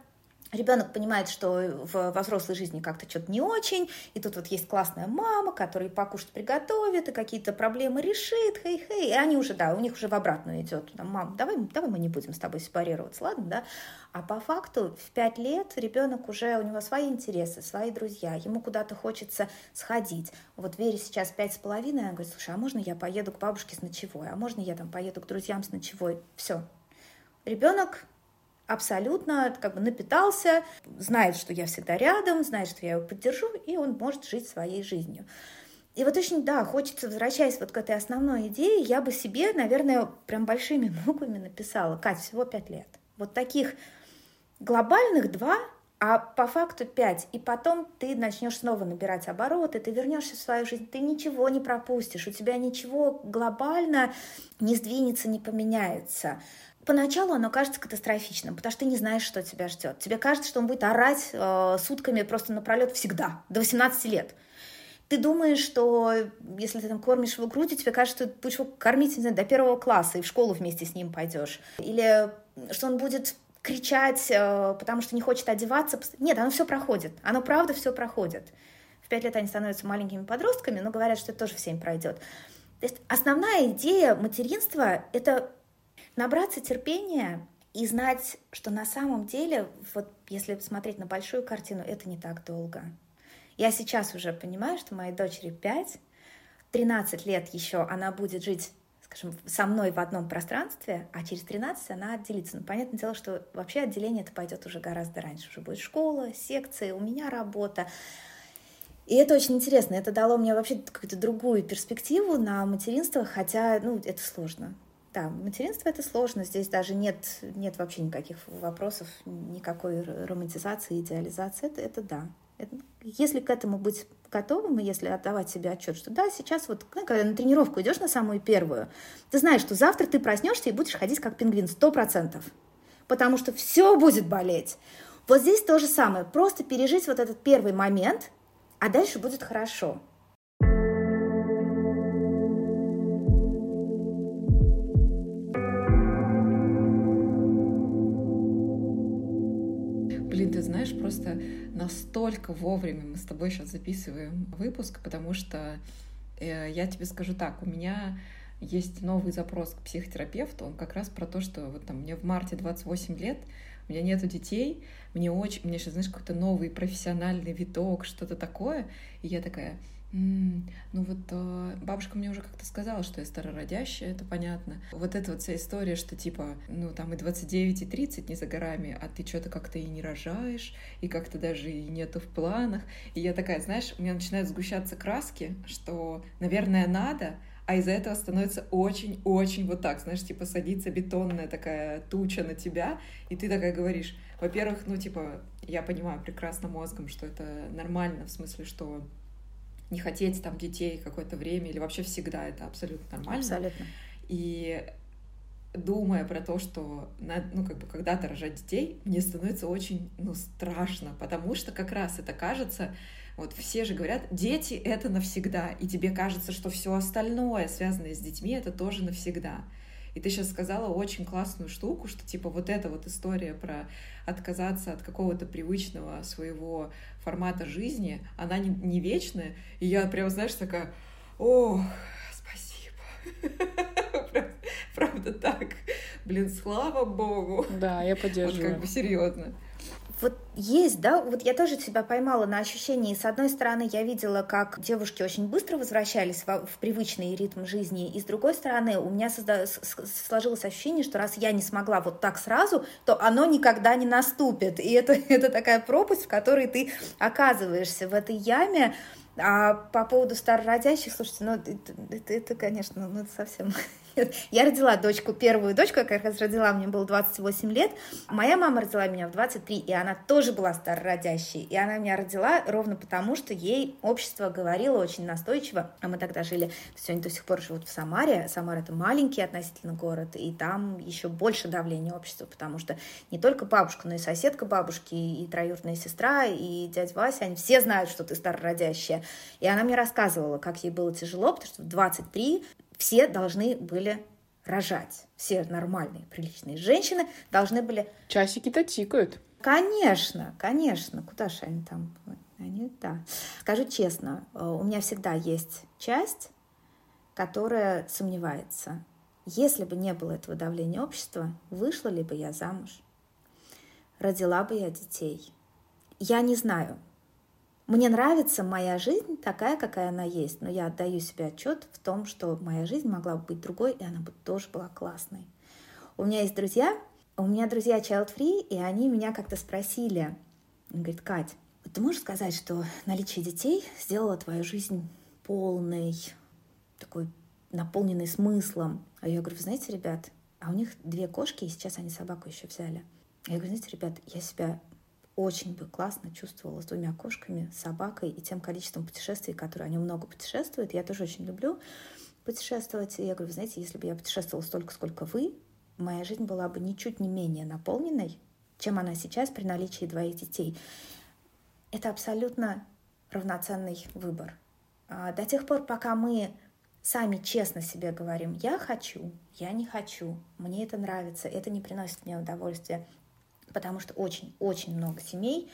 Speaker 3: Ребенок понимает, что в, во взрослой жизни как-то что-то не очень, и тут вот есть классная мама, которая покушать приготовит, и какие-то проблемы решит, хей-хей, и они уже, да, у них уже в обратную идет, мам, давай, давай мы не будем с тобой сепарироваться, ладно, да? А по факту в пять лет ребенок уже, у него свои интересы, свои друзья, ему куда-то хочется сходить. Вот Вере сейчас пять с половиной, она говорит, слушай, а можно я поеду к бабушке с ночевой, а можно я там поеду к друзьям с ночевой? Все. Ребенок абсолютно как бы напитался, знает, что я всегда рядом, знает, что я его поддержу, и он может жить своей жизнью. И вот очень, да, хочется, возвращаясь вот к этой основной идее, я бы себе, наверное, прям большими буквами написала, Кать, всего пять лет. Вот таких глобальных два, а по факту пять. И потом ты начнешь снова набирать обороты, ты вернешься в свою жизнь, ты ничего не пропустишь, у тебя ничего глобально не сдвинется, не поменяется. Поначалу оно кажется катастрофичным, потому что ты не знаешь, что тебя ждет. Тебе кажется, что он будет орать э, сутками просто напролет всегда, до 18 лет. Ты думаешь, что если ты там кормишь его грудью, тебе кажется, что ты будешь его кормить не знаю, до первого класса и в школу вместе с ним пойдешь. Или что он будет кричать, э, потому что не хочет одеваться. Нет, оно все проходит. Оно правда все проходит. В пять лет они становятся маленькими подростками, но говорят, что это тоже всем пройдет. То есть основная идея материнства — это набраться терпения и знать, что на самом деле, вот если смотреть на большую картину, это не так долго. Я сейчас уже понимаю, что моей дочери 5, 13 лет еще она будет жить скажем, со мной в одном пространстве, а через 13 она отделится. Ну, понятное дело, что вообще отделение это пойдет уже гораздо раньше. Уже будет школа, секции, у меня работа. И это очень интересно. Это дало мне вообще какую-то другую перспективу на материнство, хотя, ну, это сложно. Да, материнство это сложно, здесь даже нет, нет вообще никаких вопросов, никакой романтизации, идеализации, это, это да. Это, если к этому быть готовым, и если отдавать себе отчет, что да, сейчас вот, ну, когда на тренировку идешь на самую первую, ты знаешь, что завтра ты проснешься и будешь ходить как пингвин, сто процентов, потому что все будет болеть. Вот здесь то же самое, просто пережить вот этот первый момент, а дальше будет хорошо.
Speaker 1: Просто настолько вовремя мы с тобой сейчас записываем выпуск, потому что э, я тебе скажу так, у меня есть новый запрос к психотерапевту, он как раз про то, что вот там мне в марте 28 лет, у меня нету детей, мне очень, мне сейчас, знаешь, какой-то новый профессиональный виток, что-то такое, и я такая, ну вот э, бабушка мне уже как-то сказала, что я старородящая, это понятно. Вот эта вот вся история, что типа, ну там и 29, и 30 не за горами, а ты что-то как-то и не рожаешь, и как-то даже и нету в планах. И я такая, знаешь, у меня начинают сгущаться краски, что, наверное, надо, а из-за этого становится очень-очень вот так, знаешь, типа садится бетонная такая туча на тебя, и ты такая говоришь, во-первых, ну типа, я понимаю прекрасно мозгом, что это нормально, в смысле, что не хотеть там детей какое-то время или вообще всегда это абсолютно нормально.
Speaker 3: Абсолютно.
Speaker 1: И думая про то, что надо, ну, как бы когда-то рожать детей, мне становится очень, ну, страшно, потому что как раз это кажется, вот все же говорят, дети — это навсегда, и тебе кажется, что все остальное, связанное с детьми, это тоже навсегда. И ты сейчас сказала очень классную штуку, что типа вот эта вот история про отказаться от какого-то привычного своего формата жизни, она не, не вечная. И я прям, знаешь, такая, ох, спасибо. Правда так. Блин, слава богу.
Speaker 2: Да, я поддерживаю.
Speaker 1: Вот как бы серьезно.
Speaker 3: Вот есть, да, вот я тоже себя поймала на ощущении. С одной стороны, я видела, как девушки очень быстро возвращались в, в привычный ритм жизни, и с другой стороны, у меня созда- сложилось ощущение, что раз я не смогла вот так сразу, то оно никогда не наступит. И это, это такая пропасть, в которой ты оказываешься в этой яме, а по поводу старородящих, слушайте, ну это, это, это конечно, ну это совсем Я родила дочку, первую дочку, я как раз родила, мне было 28 лет. Моя мама родила меня в 23, и она тоже была старородящей. И она меня родила ровно потому, что ей общество говорило очень настойчиво. А мы тогда жили, сегодня до сих пор живут в Самаре. Самара — это маленький относительно город, и там еще больше давления общества, потому что не только бабушка, но и соседка бабушки, и троюродная сестра, и дядя Вася, они все знают, что ты старородящая. И она мне рассказывала, как ей было тяжело, потому что в 23 все должны были рожать. Все нормальные, приличные женщины должны были...
Speaker 2: Часики-то тикают.
Speaker 3: Конечно, конечно. Куда же они там? Они, да. Скажу честно, э, у меня всегда есть часть, которая сомневается. Если бы не было этого давления общества, вышла ли бы я замуж? Родила бы я детей? Я не знаю, мне нравится моя жизнь такая, какая она есть, но я отдаю себе отчет в том, что моя жизнь могла бы быть другой, и она бы тоже была классной. У меня есть друзья, у меня друзья child free, и они меня как-то спросили, он говорит, Кать, ты можешь сказать, что наличие детей сделало твою жизнь полной, такой наполненной смыслом? А я говорю, вы знаете, ребят, а у них две кошки, и сейчас они собаку еще взяли. Я говорю, знаете, ребят, я себя очень бы классно чувствовала с двумя кошками, с собакой и тем количеством путешествий, которые они много путешествуют. Я тоже очень люблю путешествовать. И я говорю, знаете, если бы я путешествовала столько, сколько вы, моя жизнь была бы ничуть не менее наполненной, чем она сейчас при наличии двоих детей. Это абсолютно равноценный выбор. А до тех пор, пока мы сами честно себе говорим, я хочу, я не хочу, мне это нравится, это не приносит мне удовольствия, потому что очень-очень много семей,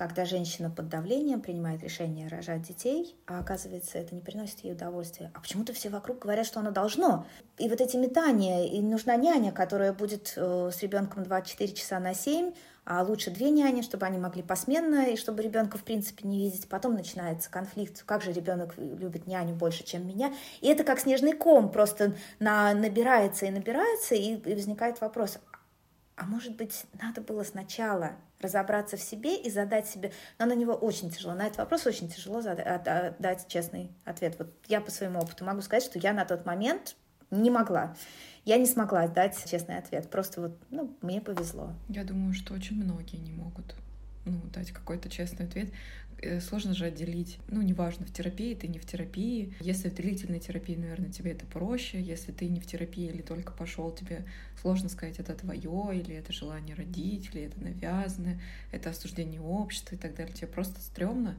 Speaker 3: когда женщина под давлением принимает решение рожать детей, а оказывается, это не приносит ей удовольствия. А почему-то все вокруг говорят, что оно должно. И вот эти метания, и нужна няня, которая будет э, с ребенком 24 часа на 7, а лучше две няни, чтобы они могли посменно, и чтобы ребенка в принципе не видеть. Потом начинается конфликт, как же ребенок любит няню больше, чем меня. И это как снежный ком, просто на, набирается и набирается, и, и возникает вопрос, а может быть, надо было сначала разобраться в себе и задать себе, но на него очень тяжело, на этот вопрос очень тяжело задать, дать честный ответ. Вот я по своему опыту могу сказать, что я на тот момент не могла. Я не смогла дать честный ответ. Просто вот, ну, мне повезло.
Speaker 1: Я думаю, что очень многие не могут ну, дать какой-то честный ответ. Э, сложно же отделить. Ну, неважно, в терапии ты не в терапии. Если в длительной терапии, наверное, тебе это проще. Если ты не в терапии или только пошел, тебе сложно сказать, это твое, или это желание родить, или это навязанное, это осуждение общества и так далее. Тебе просто стрёмно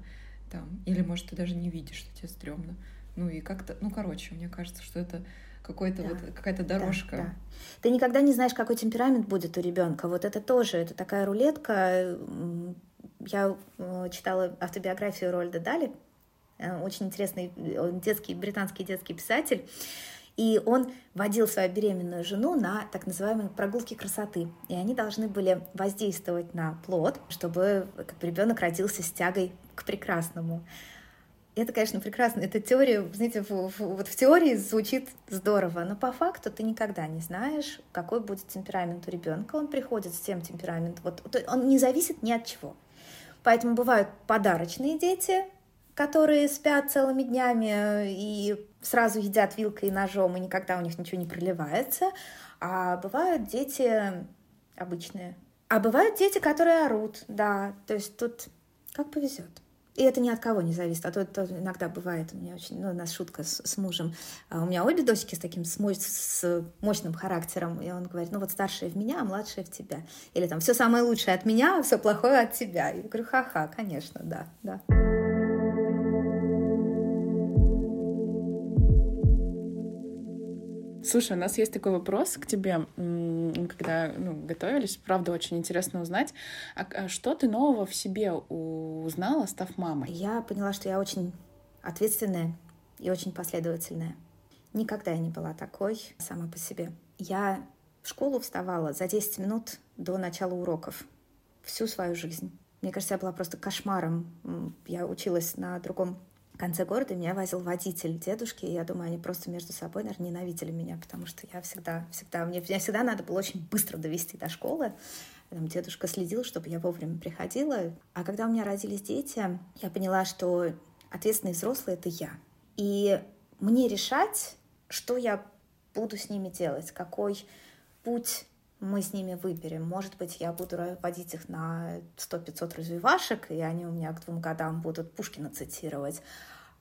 Speaker 1: там. Или, может, ты даже не видишь, что тебе стрёмно. Ну и как-то, ну, короче, мне кажется, что это какой-то да. вот какая-то дорожка. Да, да.
Speaker 3: Ты никогда не знаешь, какой темперамент будет у ребенка. Вот это тоже, это такая рулетка я э, читала автобиографию Рольда Дали, э, очень интересный детский, британский детский писатель, и он водил свою беременную жену на так называемые прогулки красоты. И они должны были воздействовать на плод, чтобы как ребенок родился с тягой к прекрасному. Это, конечно, прекрасно. Эта теория, знаете, в, в, вот в теории звучит здорово, но по факту ты никогда не знаешь, какой будет темперамент у ребенка. Он приходит с тем темпераментом. Вот, он не зависит ни от чего. Поэтому бывают подарочные дети, которые спят целыми днями и сразу едят вилкой и ножом, и никогда у них ничего не проливается. А бывают дети обычные. А бывают дети, которые орут, да. То есть тут как повезет. И это ни от кого не зависит. А то, то иногда бывает, у меня очень, ну, у нас шутка с, с мужем. А у меня обе дочки с таким с, мощ, с мощным характером. И он говорит, ну вот старшая в меня, а младшая в тебя. Или там все самое лучшее от меня, а все плохое от тебя. Я говорю, ха-ха, конечно, да, да.
Speaker 2: Слушай, у нас есть такой вопрос к тебе, когда ну, готовились. Правда, очень интересно узнать. А, а что ты нового в себе узнала, став мамой?
Speaker 3: Я поняла, что я очень ответственная и очень последовательная. Никогда я не была такой сама по себе. Я в школу вставала за 10 минут до начала уроков. всю свою жизнь. Мне кажется, я была просто кошмаром. Я училась на другом конце города, меня возил водитель дедушки, и я думаю, они просто между собой, наверное, ненавидели меня, потому что я всегда, всегда, мне, мне всегда надо было очень быстро довести до школы. Там дедушка следил, чтобы я вовремя приходила. А когда у меня родились дети, я поняла, что ответственный взрослый — это я. И мне решать, что я буду с ними делать, какой путь мы с ними выберем. Может быть, я буду водить их на 100-500 развивашек, и они у меня к двум годам будут Пушкина цитировать.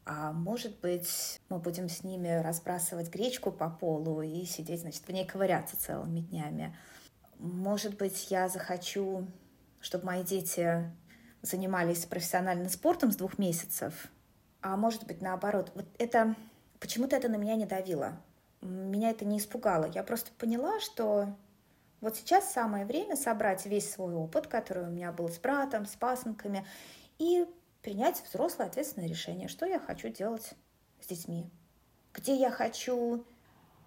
Speaker 3: А может быть, мы будем с ними разбрасывать гречку по полу и сидеть, значит, в ней ковыряться целыми днями. Может быть, я захочу, чтобы мои дети занимались профессиональным спортом с двух месяцев, а может быть, наоборот. Вот это почему-то это на меня не давило. Меня это не испугало. Я просто поняла, что вот сейчас самое время собрать весь свой опыт, который у меня был с братом, с пасынками, и принять взрослое ответственное решение, что я хочу делать с детьми, где я хочу,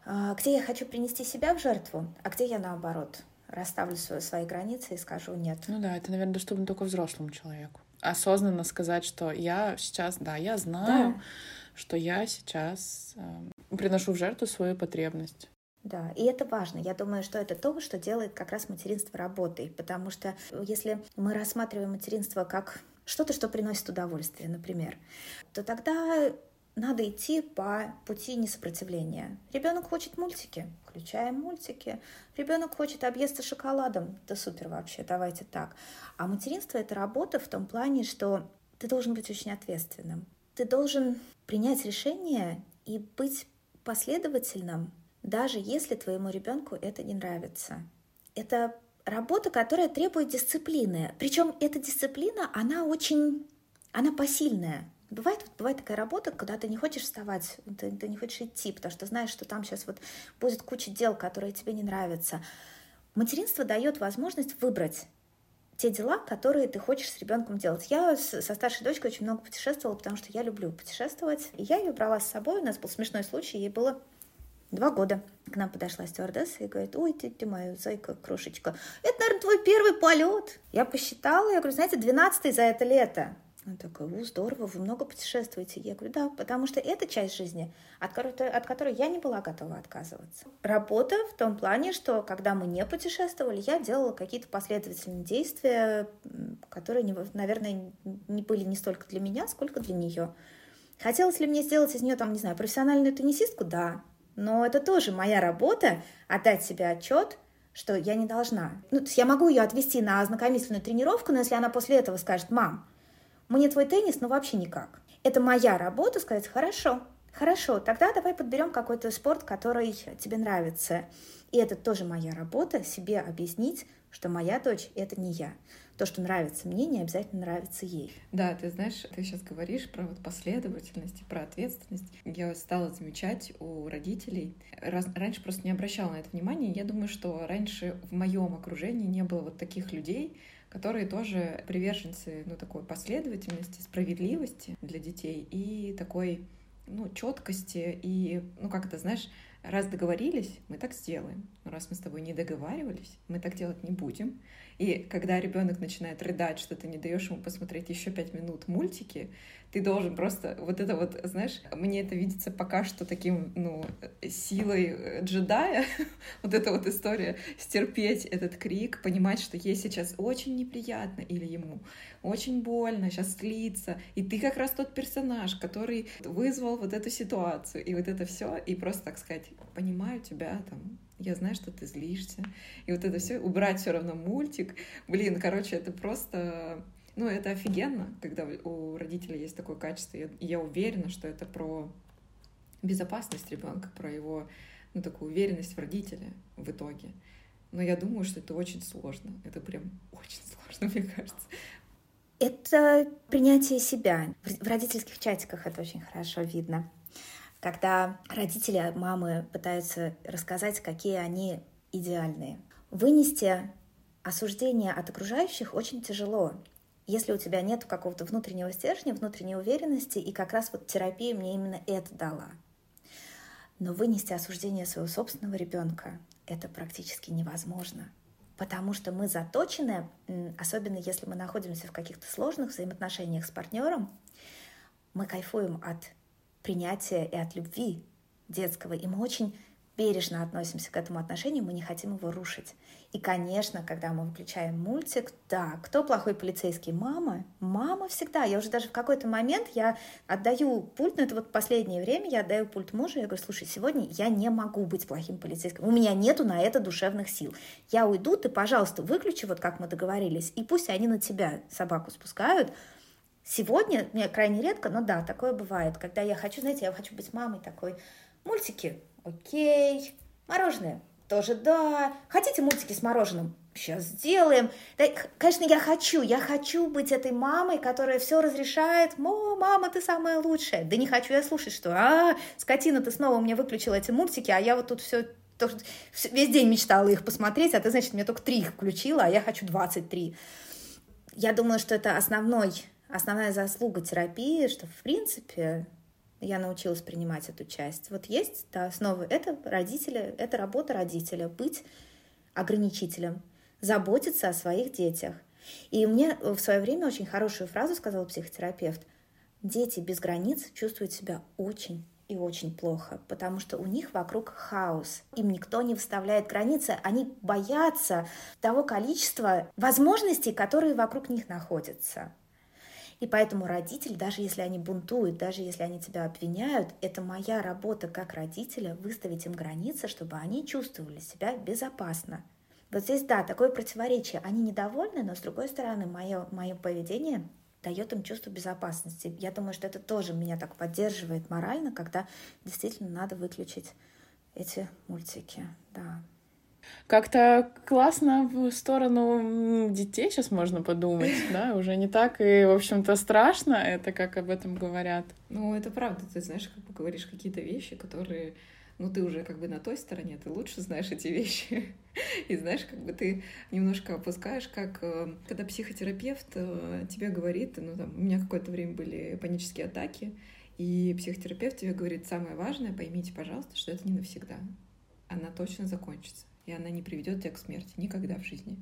Speaker 3: а, где я хочу принести себя в жертву, а где я наоборот расставлю свои границы и скажу нет.
Speaker 2: Ну да, это, наверное, доступно только взрослому человеку. Осознанно сказать, что я сейчас, да, я знаю, да. что я сейчас э, приношу в жертву свою потребность.
Speaker 3: Да, и это важно. Я думаю, что это то, что делает как раз материнство работой, потому что если мы рассматриваем материнство как что-то, что приносит удовольствие, например, то тогда надо идти по пути несопротивления. Ребенок хочет мультики, включаем мультики. Ребенок хочет объесться шоколадом, да супер вообще, давайте так. А материнство это работа в том плане, что ты должен быть очень ответственным. Ты должен принять решение и быть последовательным даже если твоему ребенку это не нравится. Это работа, которая требует дисциплины. Причем эта дисциплина, она очень, она посильная. Бывает, вот, бывает такая работа, когда ты не хочешь вставать, ты, ты не хочешь идти, потому что знаешь, что там сейчас вот будет куча дел, которые тебе не нравятся. Материнство дает возможность выбрать те дела, которые ты хочешь с ребенком делать. Я со старшей дочкой очень много путешествовала, потому что я люблю путешествовать. И я ее брала с собой. У нас был смешной случай. Ей было два года. К нам подошла стюардесса и говорит, ой, ты, ты моя зайка, крошечка, это, наверное, твой первый полет. Я посчитала, я говорю, знаете, двенадцатый за это лето. Она такая, у, здорово, вы много путешествуете. Я говорю, да, потому что это часть жизни, от которой, от которой я не была готова отказываться. Работа в том плане, что когда мы не путешествовали, я делала какие-то последовательные действия, которые, наверное, не были не столько для меня, сколько для нее. Хотелось ли мне сделать из нее, там, не знаю, профессиональную теннисистку? Да. Но это тоже моя работа — отдать себе отчет, что я не должна. Ну, то есть я могу ее отвести на ознакомительную тренировку, но если она после этого скажет, мам, мне твой теннис, ну вообще никак. Это моя работа сказать, хорошо, хорошо, тогда давай подберем какой-то спорт, который тебе нравится. И это тоже моя работа, себе объяснить, что моя дочь — это не я то, что нравится мне, не обязательно нравится ей.
Speaker 1: Да, ты знаешь, ты сейчас говоришь про вот последовательность, про ответственность. Я стала замечать у родителей, раз, раньше просто не обращала на это внимания, я думаю, что раньше в моем окружении не было вот таких людей, которые тоже приверженцы ну, такой последовательности, справедливости для детей и такой ну, четкости и, ну, как это, знаешь, раз договорились, мы так сделаем. Но раз мы с тобой не договаривались, мы так делать не будем. И когда ребенок начинает рыдать, что ты не даешь ему посмотреть еще пять минут мультики, ты должен просто вот это вот, знаешь, мне это видится пока что таким, ну, силой э, джедая, вот эта вот история, стерпеть этот крик, понимать, что ей сейчас очень неприятно или ему очень больно, сейчас слиться, и ты как раз тот персонаж, который вызвал вот эту ситуацию, и вот это все, и просто, так сказать, понимаю тебя, там, я знаю, что ты злишься, и вот это все, убрать все равно мультик, блин, короче, это просто ну, это офигенно, когда у родителей есть такое качество. И я уверена, что это про безопасность ребенка, про его, ну, такую уверенность в родителе в итоге. Но я думаю, что это очень сложно. Это прям очень сложно, мне кажется.
Speaker 3: Это принятие себя. В родительских чатиках это очень хорошо видно. Когда родители, мамы пытаются рассказать, какие они идеальные. Вынести осуждение от окружающих очень тяжело если у тебя нет какого-то внутреннего стержня, внутренней уверенности, и как раз вот терапия мне именно это дала. Но вынести осуждение своего собственного ребенка это практически невозможно. потому что мы заточены, особенно если мы находимся в каких-то сложных взаимоотношениях с партнером, мы кайфуем от принятия и от любви детского, и мы очень бережно относимся к этому отношению, мы не хотим его рушить. И, конечно, когда мы выключаем мультик, да, кто плохой полицейский? Мама. Мама всегда. Я уже даже в какой-то момент я отдаю пульт, но это вот последнее время я отдаю пульт мужу, я говорю, слушай, сегодня я не могу быть плохим полицейским. У меня нету на это душевных сил. Я уйду, ты, пожалуйста, выключи, вот как мы договорились, и пусть они на тебя собаку спускают, Сегодня, мне крайне редко, но да, такое бывает, когда я хочу, знаете, я хочу быть мамой такой, мультики, окей, мороженое, тоже да. Хотите мультики с мороженым? Сейчас сделаем. Да, конечно, я хочу, я хочу быть этой мамой, которая все разрешает. Мо, мама, ты самая лучшая. Да не хочу я слушать, что, а, скотина, ты снова мне выключила эти мультики, а я вот тут все весь день мечтала их посмотреть, а ты, значит, мне только три их включила, а я хочу 23. Я думаю, что это основной, основная заслуга терапии, что, в принципе, я научилась принимать эту часть. Вот есть, да, снова это родители, это работа родителя, быть ограничителем, заботиться о своих детях. И мне в свое время очень хорошую фразу сказал психотерапевт. Дети без границ чувствуют себя очень и очень плохо, потому что у них вокруг хаос. Им никто не выставляет границы, они боятся того количества возможностей, которые вокруг них находятся. И поэтому родитель, даже если они бунтуют, даже если они тебя обвиняют, это моя работа как родителя выставить им границы, чтобы они чувствовали себя безопасно. Вот здесь, да, такое противоречие. Они недовольны, но с другой стороны, мое, мое поведение дает им чувство безопасности. Я думаю, что это тоже меня так поддерживает морально, когда действительно надо выключить эти мультики. Да.
Speaker 2: Как-то классно в сторону детей сейчас можно подумать, да, уже не так и, в общем-то, страшно это, как об этом говорят.
Speaker 1: Ну, это правда, ты знаешь, как бы говоришь какие-то вещи, которые ну, ты уже как бы на той стороне, ты лучше знаешь эти вещи. И знаешь, как бы ты немножко опускаешь, как э, когда психотерапевт э, тебе говорит, ну, там, у меня какое-то время были панические атаки, и психотерапевт тебе говорит, самое важное, поймите, пожалуйста, что это не навсегда. Она точно закончится и она не приведет тебя к смерти никогда в жизни.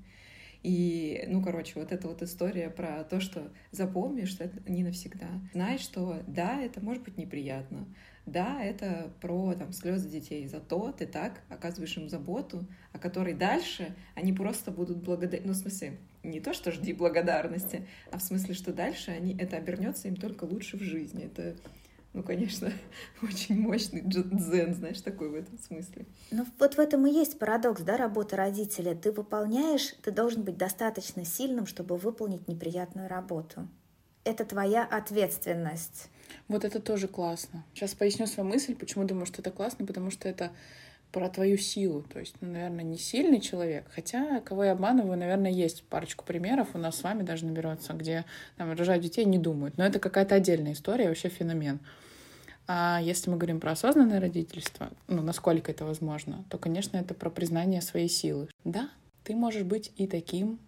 Speaker 1: И, ну, короче, вот эта вот история про то, что запомни, что это не навсегда. Знай, что да, это может быть неприятно, да, это про там слезы детей, зато ты так оказываешь им заботу, о которой дальше они просто будут благодарны. Ну, в смысле, не то, что жди благодарности, а в смысле, что дальше они, это обернется им только лучше в жизни. Это ну, конечно, очень мощный дзен, знаешь, такой в этом смысле.
Speaker 3: Ну, вот в этом и есть парадокс, да, работы родителя. Ты выполняешь, ты должен быть достаточно сильным, чтобы выполнить неприятную работу. Это твоя ответственность.
Speaker 2: Вот это тоже классно. Сейчас поясню свою мысль, почему думаю, что это классно, потому что это про твою силу. То есть, ну, наверное, не сильный человек. Хотя, кого я обманываю, наверное, есть парочку примеров у нас с вами даже наберется, где там рожают детей не думают. Но это какая-то отдельная история, вообще феномен. А если мы говорим про осознанное родительство, ну, насколько это возможно, то, конечно, это про признание своей силы. Да, ты можешь быть и таким,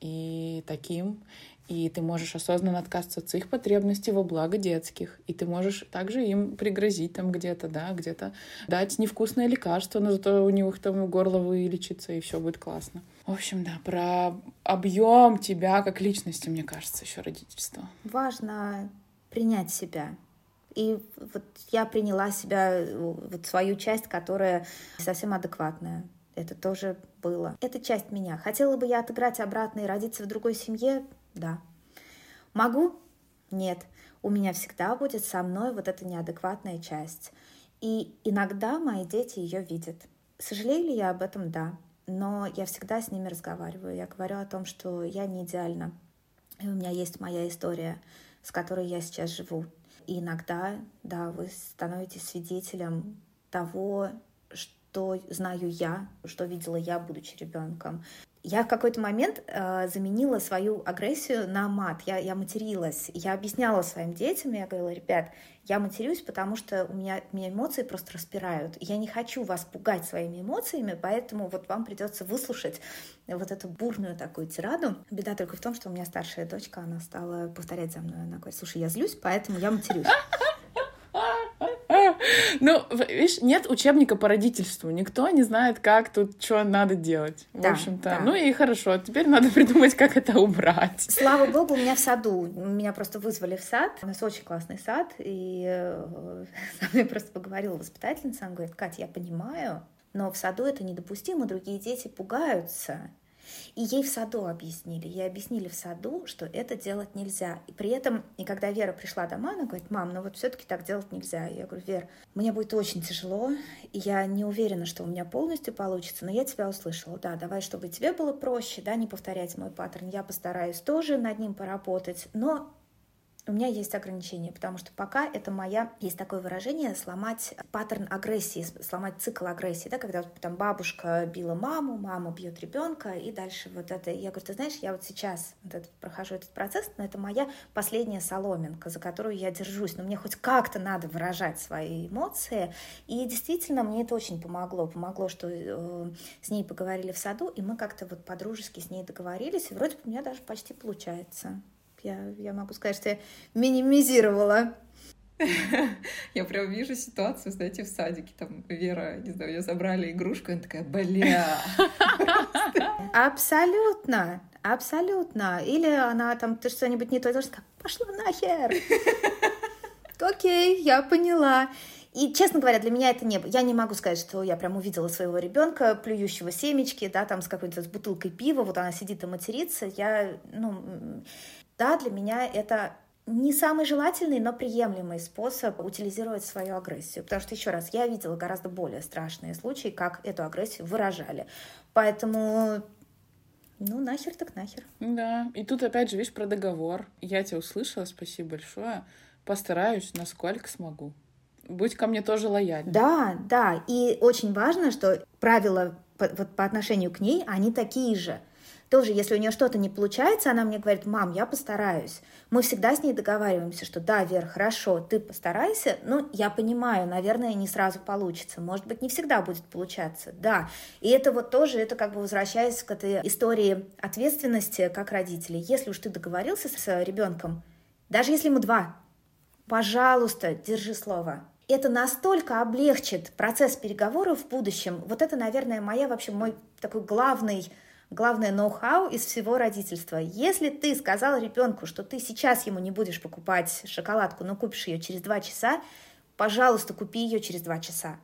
Speaker 2: и таким, и ты можешь осознанно отказаться от своих потребностей во благо детских. И ты можешь также им пригрозить там где-то, да, где-то дать невкусное лекарство, но зато у них там горло вылечится, и все будет классно. В общем, да, про объем тебя как личности, мне кажется, еще родительство.
Speaker 3: Важно принять себя. И вот я приняла себя, вот свою часть, которая совсем адекватная. Это тоже было. Это часть меня. Хотела бы я отыграть обратно и родиться в другой семье? Да. Могу? Нет. У меня всегда будет со мной вот эта неадекватная часть. И иногда мои дети ее видят. Сожалею ли я об этом? Да. Но я всегда с ними разговариваю. Я говорю о том, что я не идеальна. И у меня есть моя история, с которой я сейчас живу. И иногда, да, вы становитесь свидетелем того, что знаю я, что видела я, будучи ребенком. Я в какой-то момент э, заменила свою агрессию на мат. Я, я материлась. Я объясняла своим детям, я говорила, ребят, я матерюсь, потому что у меня, меня эмоции просто распирают. Я не хочу вас пугать своими эмоциями, поэтому вот вам придется выслушать вот эту бурную такую тираду. Беда только в том, что у меня старшая дочка, она стала повторять за мной. Она говорит, слушай, я злюсь, поэтому я матерюсь.
Speaker 2: Ну, видишь, нет учебника по родительству. Никто не знает, как тут что надо делать. В общем-то. Ну и хорошо. Теперь надо придумать, как это убрать.
Speaker 3: Слава богу, у меня в саду. Меня просто вызвали в сад. У нас очень классный сад. И э, со мной просто поговорила воспитательница. Она говорит, Катя, я понимаю, но в саду это недопустимо, другие дети пугаются. И ей в саду объяснили. Ей объяснили в саду, что это делать нельзя. И при этом, и когда Вера пришла домой, она говорит, мам, ну вот все-таки так делать нельзя. Я говорю, Вер, мне будет очень тяжело, и я не уверена, что у меня полностью получится, но я тебя услышала. Да, давай, чтобы тебе было проще, да, не повторять мой паттерн. Я постараюсь тоже над ним поработать, но у меня есть ограничения, потому что пока это моя, есть такое выражение, сломать паттерн агрессии, сломать цикл агрессии, да, когда там бабушка била маму, мама бьет ребенка, и дальше вот это. Я говорю, ты знаешь, я вот сейчас вот этот, прохожу этот процесс, но это моя последняя соломинка, за которую я держусь, но мне хоть как-то надо выражать свои эмоции, и действительно мне это очень помогло, помогло, что э, с ней поговорили в саду, и мы как-то вот по-дружески с ней договорились, и вроде бы у меня даже почти получается. Я, я могу сказать, что я минимизировала
Speaker 1: я прям вижу ситуацию, знаете, в садике, там Вера, не знаю, ее забрали игрушку, и она такая, бля.
Speaker 3: Абсолютно, абсолютно. Или она там, ты что-нибудь не то, сказала, пошла нахер. Окей, я поняла. И, честно говоря, для меня это не... Я не могу сказать, что я прям увидела своего ребенка, плюющего семечки, да, там с какой-то с бутылкой пива, вот она сидит и матерится. Я, ну, да, для меня это не самый желательный, но приемлемый способ утилизировать свою агрессию. Потому что, еще раз, я видела гораздо более страшные случаи, как эту агрессию выражали. Поэтому ну, нахер так нахер.
Speaker 2: Да, и тут опять же, видишь, про договор. Я тебя услышала, спасибо большое. Постараюсь, насколько смогу. Будь ко мне тоже лояльна.
Speaker 3: Да, да. И очень важно, что правила по, вот по отношению к ней, они такие же тоже, если у нее что-то не получается, она мне говорит, мам, я постараюсь. Мы всегда с ней договариваемся, что да, Вер, хорошо, ты постарайся, ну, я понимаю, наверное, не сразу получится, может быть, не всегда будет получаться, да. И это вот тоже, это как бы возвращаясь к этой истории ответственности как родителей. Если уж ты договорился с ребенком, даже если ему два, пожалуйста, держи слово, это настолько облегчит процесс переговоров в будущем. Вот это, наверное, моя вообще мой такой главный главное ноу-хау из всего родительства. Если ты сказал ребенку, что ты сейчас ему не будешь покупать шоколадку, но купишь ее через два часа, пожалуйста, купи ее через два часа.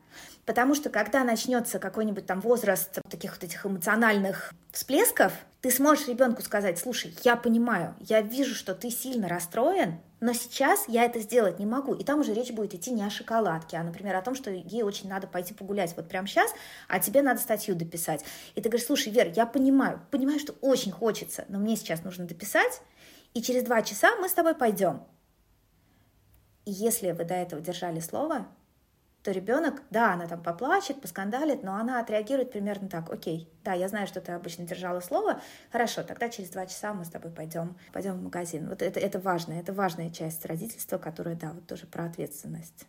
Speaker 3: Потому что когда начнется какой-нибудь там возраст таких вот этих эмоциональных всплесков, ты сможешь ребенку сказать, слушай, я понимаю, я вижу, что ты сильно расстроен, но сейчас я это сделать не могу. И там уже речь будет идти не о шоколадке, а, например, о том, что ей очень надо пойти погулять вот прямо сейчас, а тебе надо статью дописать. И ты говоришь, слушай, Вер, я понимаю, понимаю, что очень хочется, но мне сейчас нужно дописать, и через два часа мы с тобой пойдем. И если вы до этого держали слово, то ребенок, да, она там поплачет, поскандалит, но она отреагирует примерно так, окей, да, я знаю, что ты обычно держала слово, хорошо, тогда через два часа мы с тобой пойдем, пойдем в магазин. Вот это, это важно, это важная часть родительства, которая, да, вот тоже про ответственность.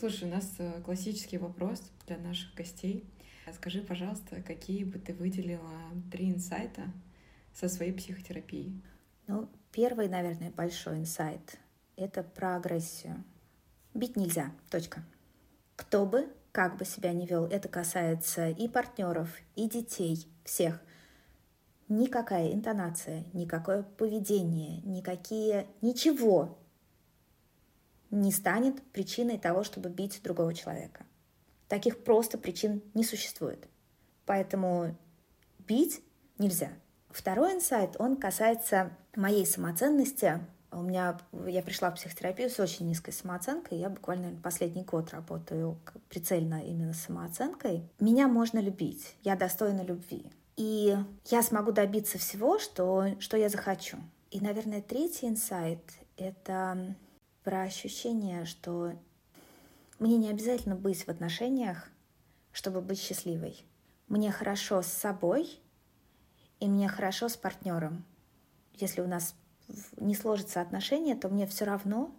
Speaker 1: Слушай, у нас э, классический вопрос для наших гостей — Скажи, пожалуйста, какие бы ты выделила три инсайта со своей психотерапией?
Speaker 3: Ну, первый, наверное, большой инсайт — это про агрессию. Бить нельзя, точка. Кто бы, как бы себя не вел, это касается и партнеров, и детей, всех. Никакая интонация, никакое поведение, никакие, ничего не станет причиной того, чтобы бить другого человека. Таких просто причин не существует. Поэтому бить нельзя. Второй инсайт, он касается моей самоценности. У меня, я пришла в психотерапию с очень низкой самооценкой. Я буквально последний год работаю прицельно именно с самооценкой. Меня можно любить, я достойна любви. И я смогу добиться всего, что, что я захочу. И, наверное, третий инсайт — это про ощущение, что мне не обязательно быть в отношениях, чтобы быть счастливой. Мне хорошо с собой, и мне хорошо с партнером. Если у нас не сложатся отношения, то мне все равно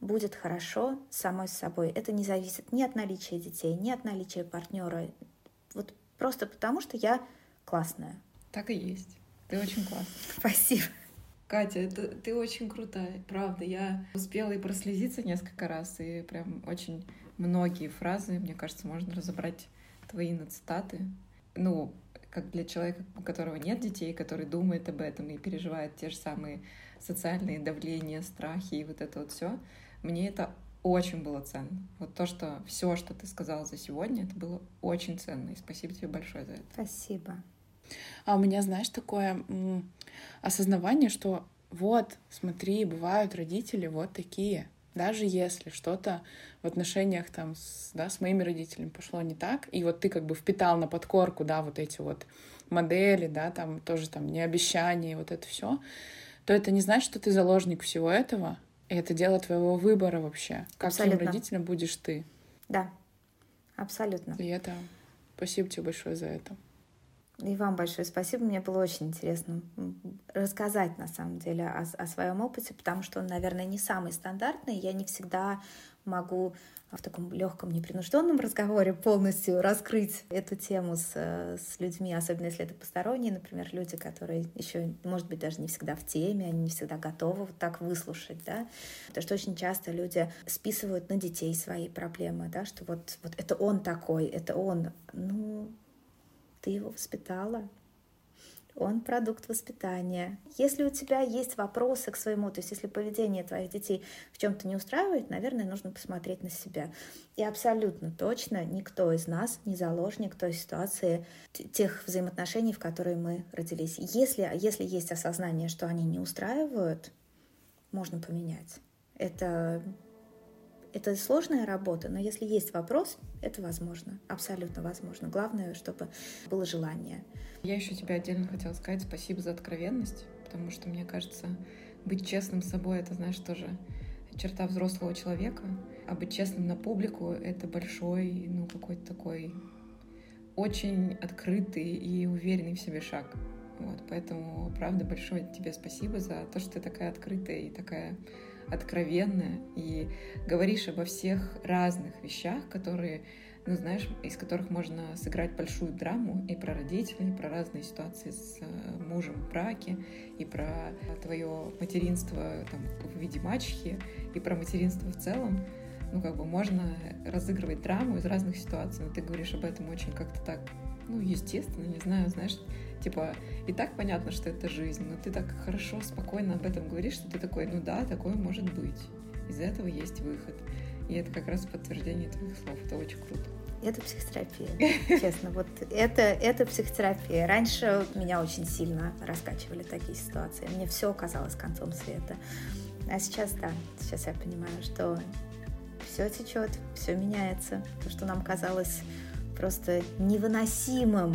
Speaker 3: будет хорошо самой с собой. Это не зависит ни от наличия детей, ни от наличия партнера. Вот Просто потому, что я классная.
Speaker 1: Так и есть. Ты очень классная.
Speaker 3: Спасибо.
Speaker 1: Катя, это, ты очень крутая, правда. Я успела и прослезиться несколько раз, и прям очень многие фразы, мне кажется, можно разобрать твои на цитаты. Ну, как для человека, у которого нет детей, который думает об этом и переживает те же самые социальные давления, страхи и вот это вот все, мне это очень было ценно. Вот то, что все, что ты сказала за сегодня, это было очень ценно. И спасибо тебе большое за это.
Speaker 3: Спасибо.
Speaker 2: А у меня, знаешь, такое осознавание, что вот, смотри, бывают родители вот такие. Даже если что-то в отношениях там с, да, с моими родителями пошло не так, и вот ты как бы впитал на подкорку, да, вот эти вот модели, да, там тоже там не обещания, вот это все, то это не значит, что ты заложник всего этого, и это дело твоего выбора вообще. Как
Speaker 3: Абсолютно.
Speaker 2: твоим родителям будешь ты.
Speaker 3: Да, абсолютно.
Speaker 2: И это... Спасибо тебе большое за это.
Speaker 3: И вам большое спасибо. Мне было очень интересно рассказать, на самом деле, о, о своем опыте, потому что он, наверное, не самый стандартный. Я не всегда могу в таком легком, непринужденном разговоре полностью раскрыть эту тему с, с людьми, особенно если это посторонние, например, люди, которые еще, может быть, даже не всегда в теме, они не всегда готовы вот так выслушать, да, потому что очень часто люди списывают на детей свои проблемы, да, что вот, вот это он такой, это он, ну, ты его воспитала, он продукт воспитания. Если у тебя есть вопросы к своему, то есть если поведение твоих детей в чем-то не устраивает, наверное, нужно посмотреть на себя. И абсолютно точно никто из нас не заложник той ситуации, тех взаимоотношений, в которые мы родились. Если, если есть осознание, что они не устраивают, можно поменять. Это это сложная работа, но если есть вопрос, это возможно, абсолютно возможно. Главное, чтобы было желание.
Speaker 1: Я еще тебе отдельно хотела сказать спасибо за откровенность, потому что, мне кажется, быть честным с собой — это, знаешь, тоже черта взрослого человека, а быть честным на публику — это большой, ну, какой-то такой очень открытый и уверенный в себе шаг. Вот, поэтому, правда, большое тебе спасибо за то, что ты такая открытая и такая откровенная и говоришь обо всех разных вещах, которые, ну, знаешь, из которых можно сыграть большую драму и про родителей, и про разные ситуации с э, мужем в браке, и про твое материнство там, в виде мачехи, и про материнство в целом. Ну, как бы можно разыгрывать драму из разных ситуаций, но ты говоришь об этом очень как-то так, ну, естественно, не знаю, знаешь, Типа, и так понятно, что это жизнь, но ты так хорошо, спокойно об этом говоришь, что ты такой, ну да, такое может быть. Из этого есть выход. И это как раз подтверждение твоих слов. Это очень круто.
Speaker 3: Это психотерапия, честно. Вот это, это психотерапия. Раньше меня очень сильно раскачивали такие ситуации. Мне все казалось концом света. А сейчас, да, сейчас я понимаю, что все течет, все меняется. То, что нам казалось просто невыносимым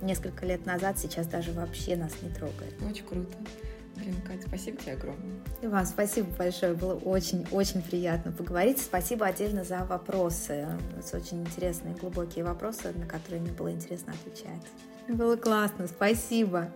Speaker 3: несколько лет назад, сейчас даже вообще нас не трогает.
Speaker 1: Очень круто. Блин, Катя, спасибо тебе огромное.
Speaker 3: И вам спасибо большое, было очень-очень приятно поговорить. Спасибо отдельно за вопросы. Это очень интересные, глубокие вопросы, на которые мне было интересно отвечать. Было классно, спасибо.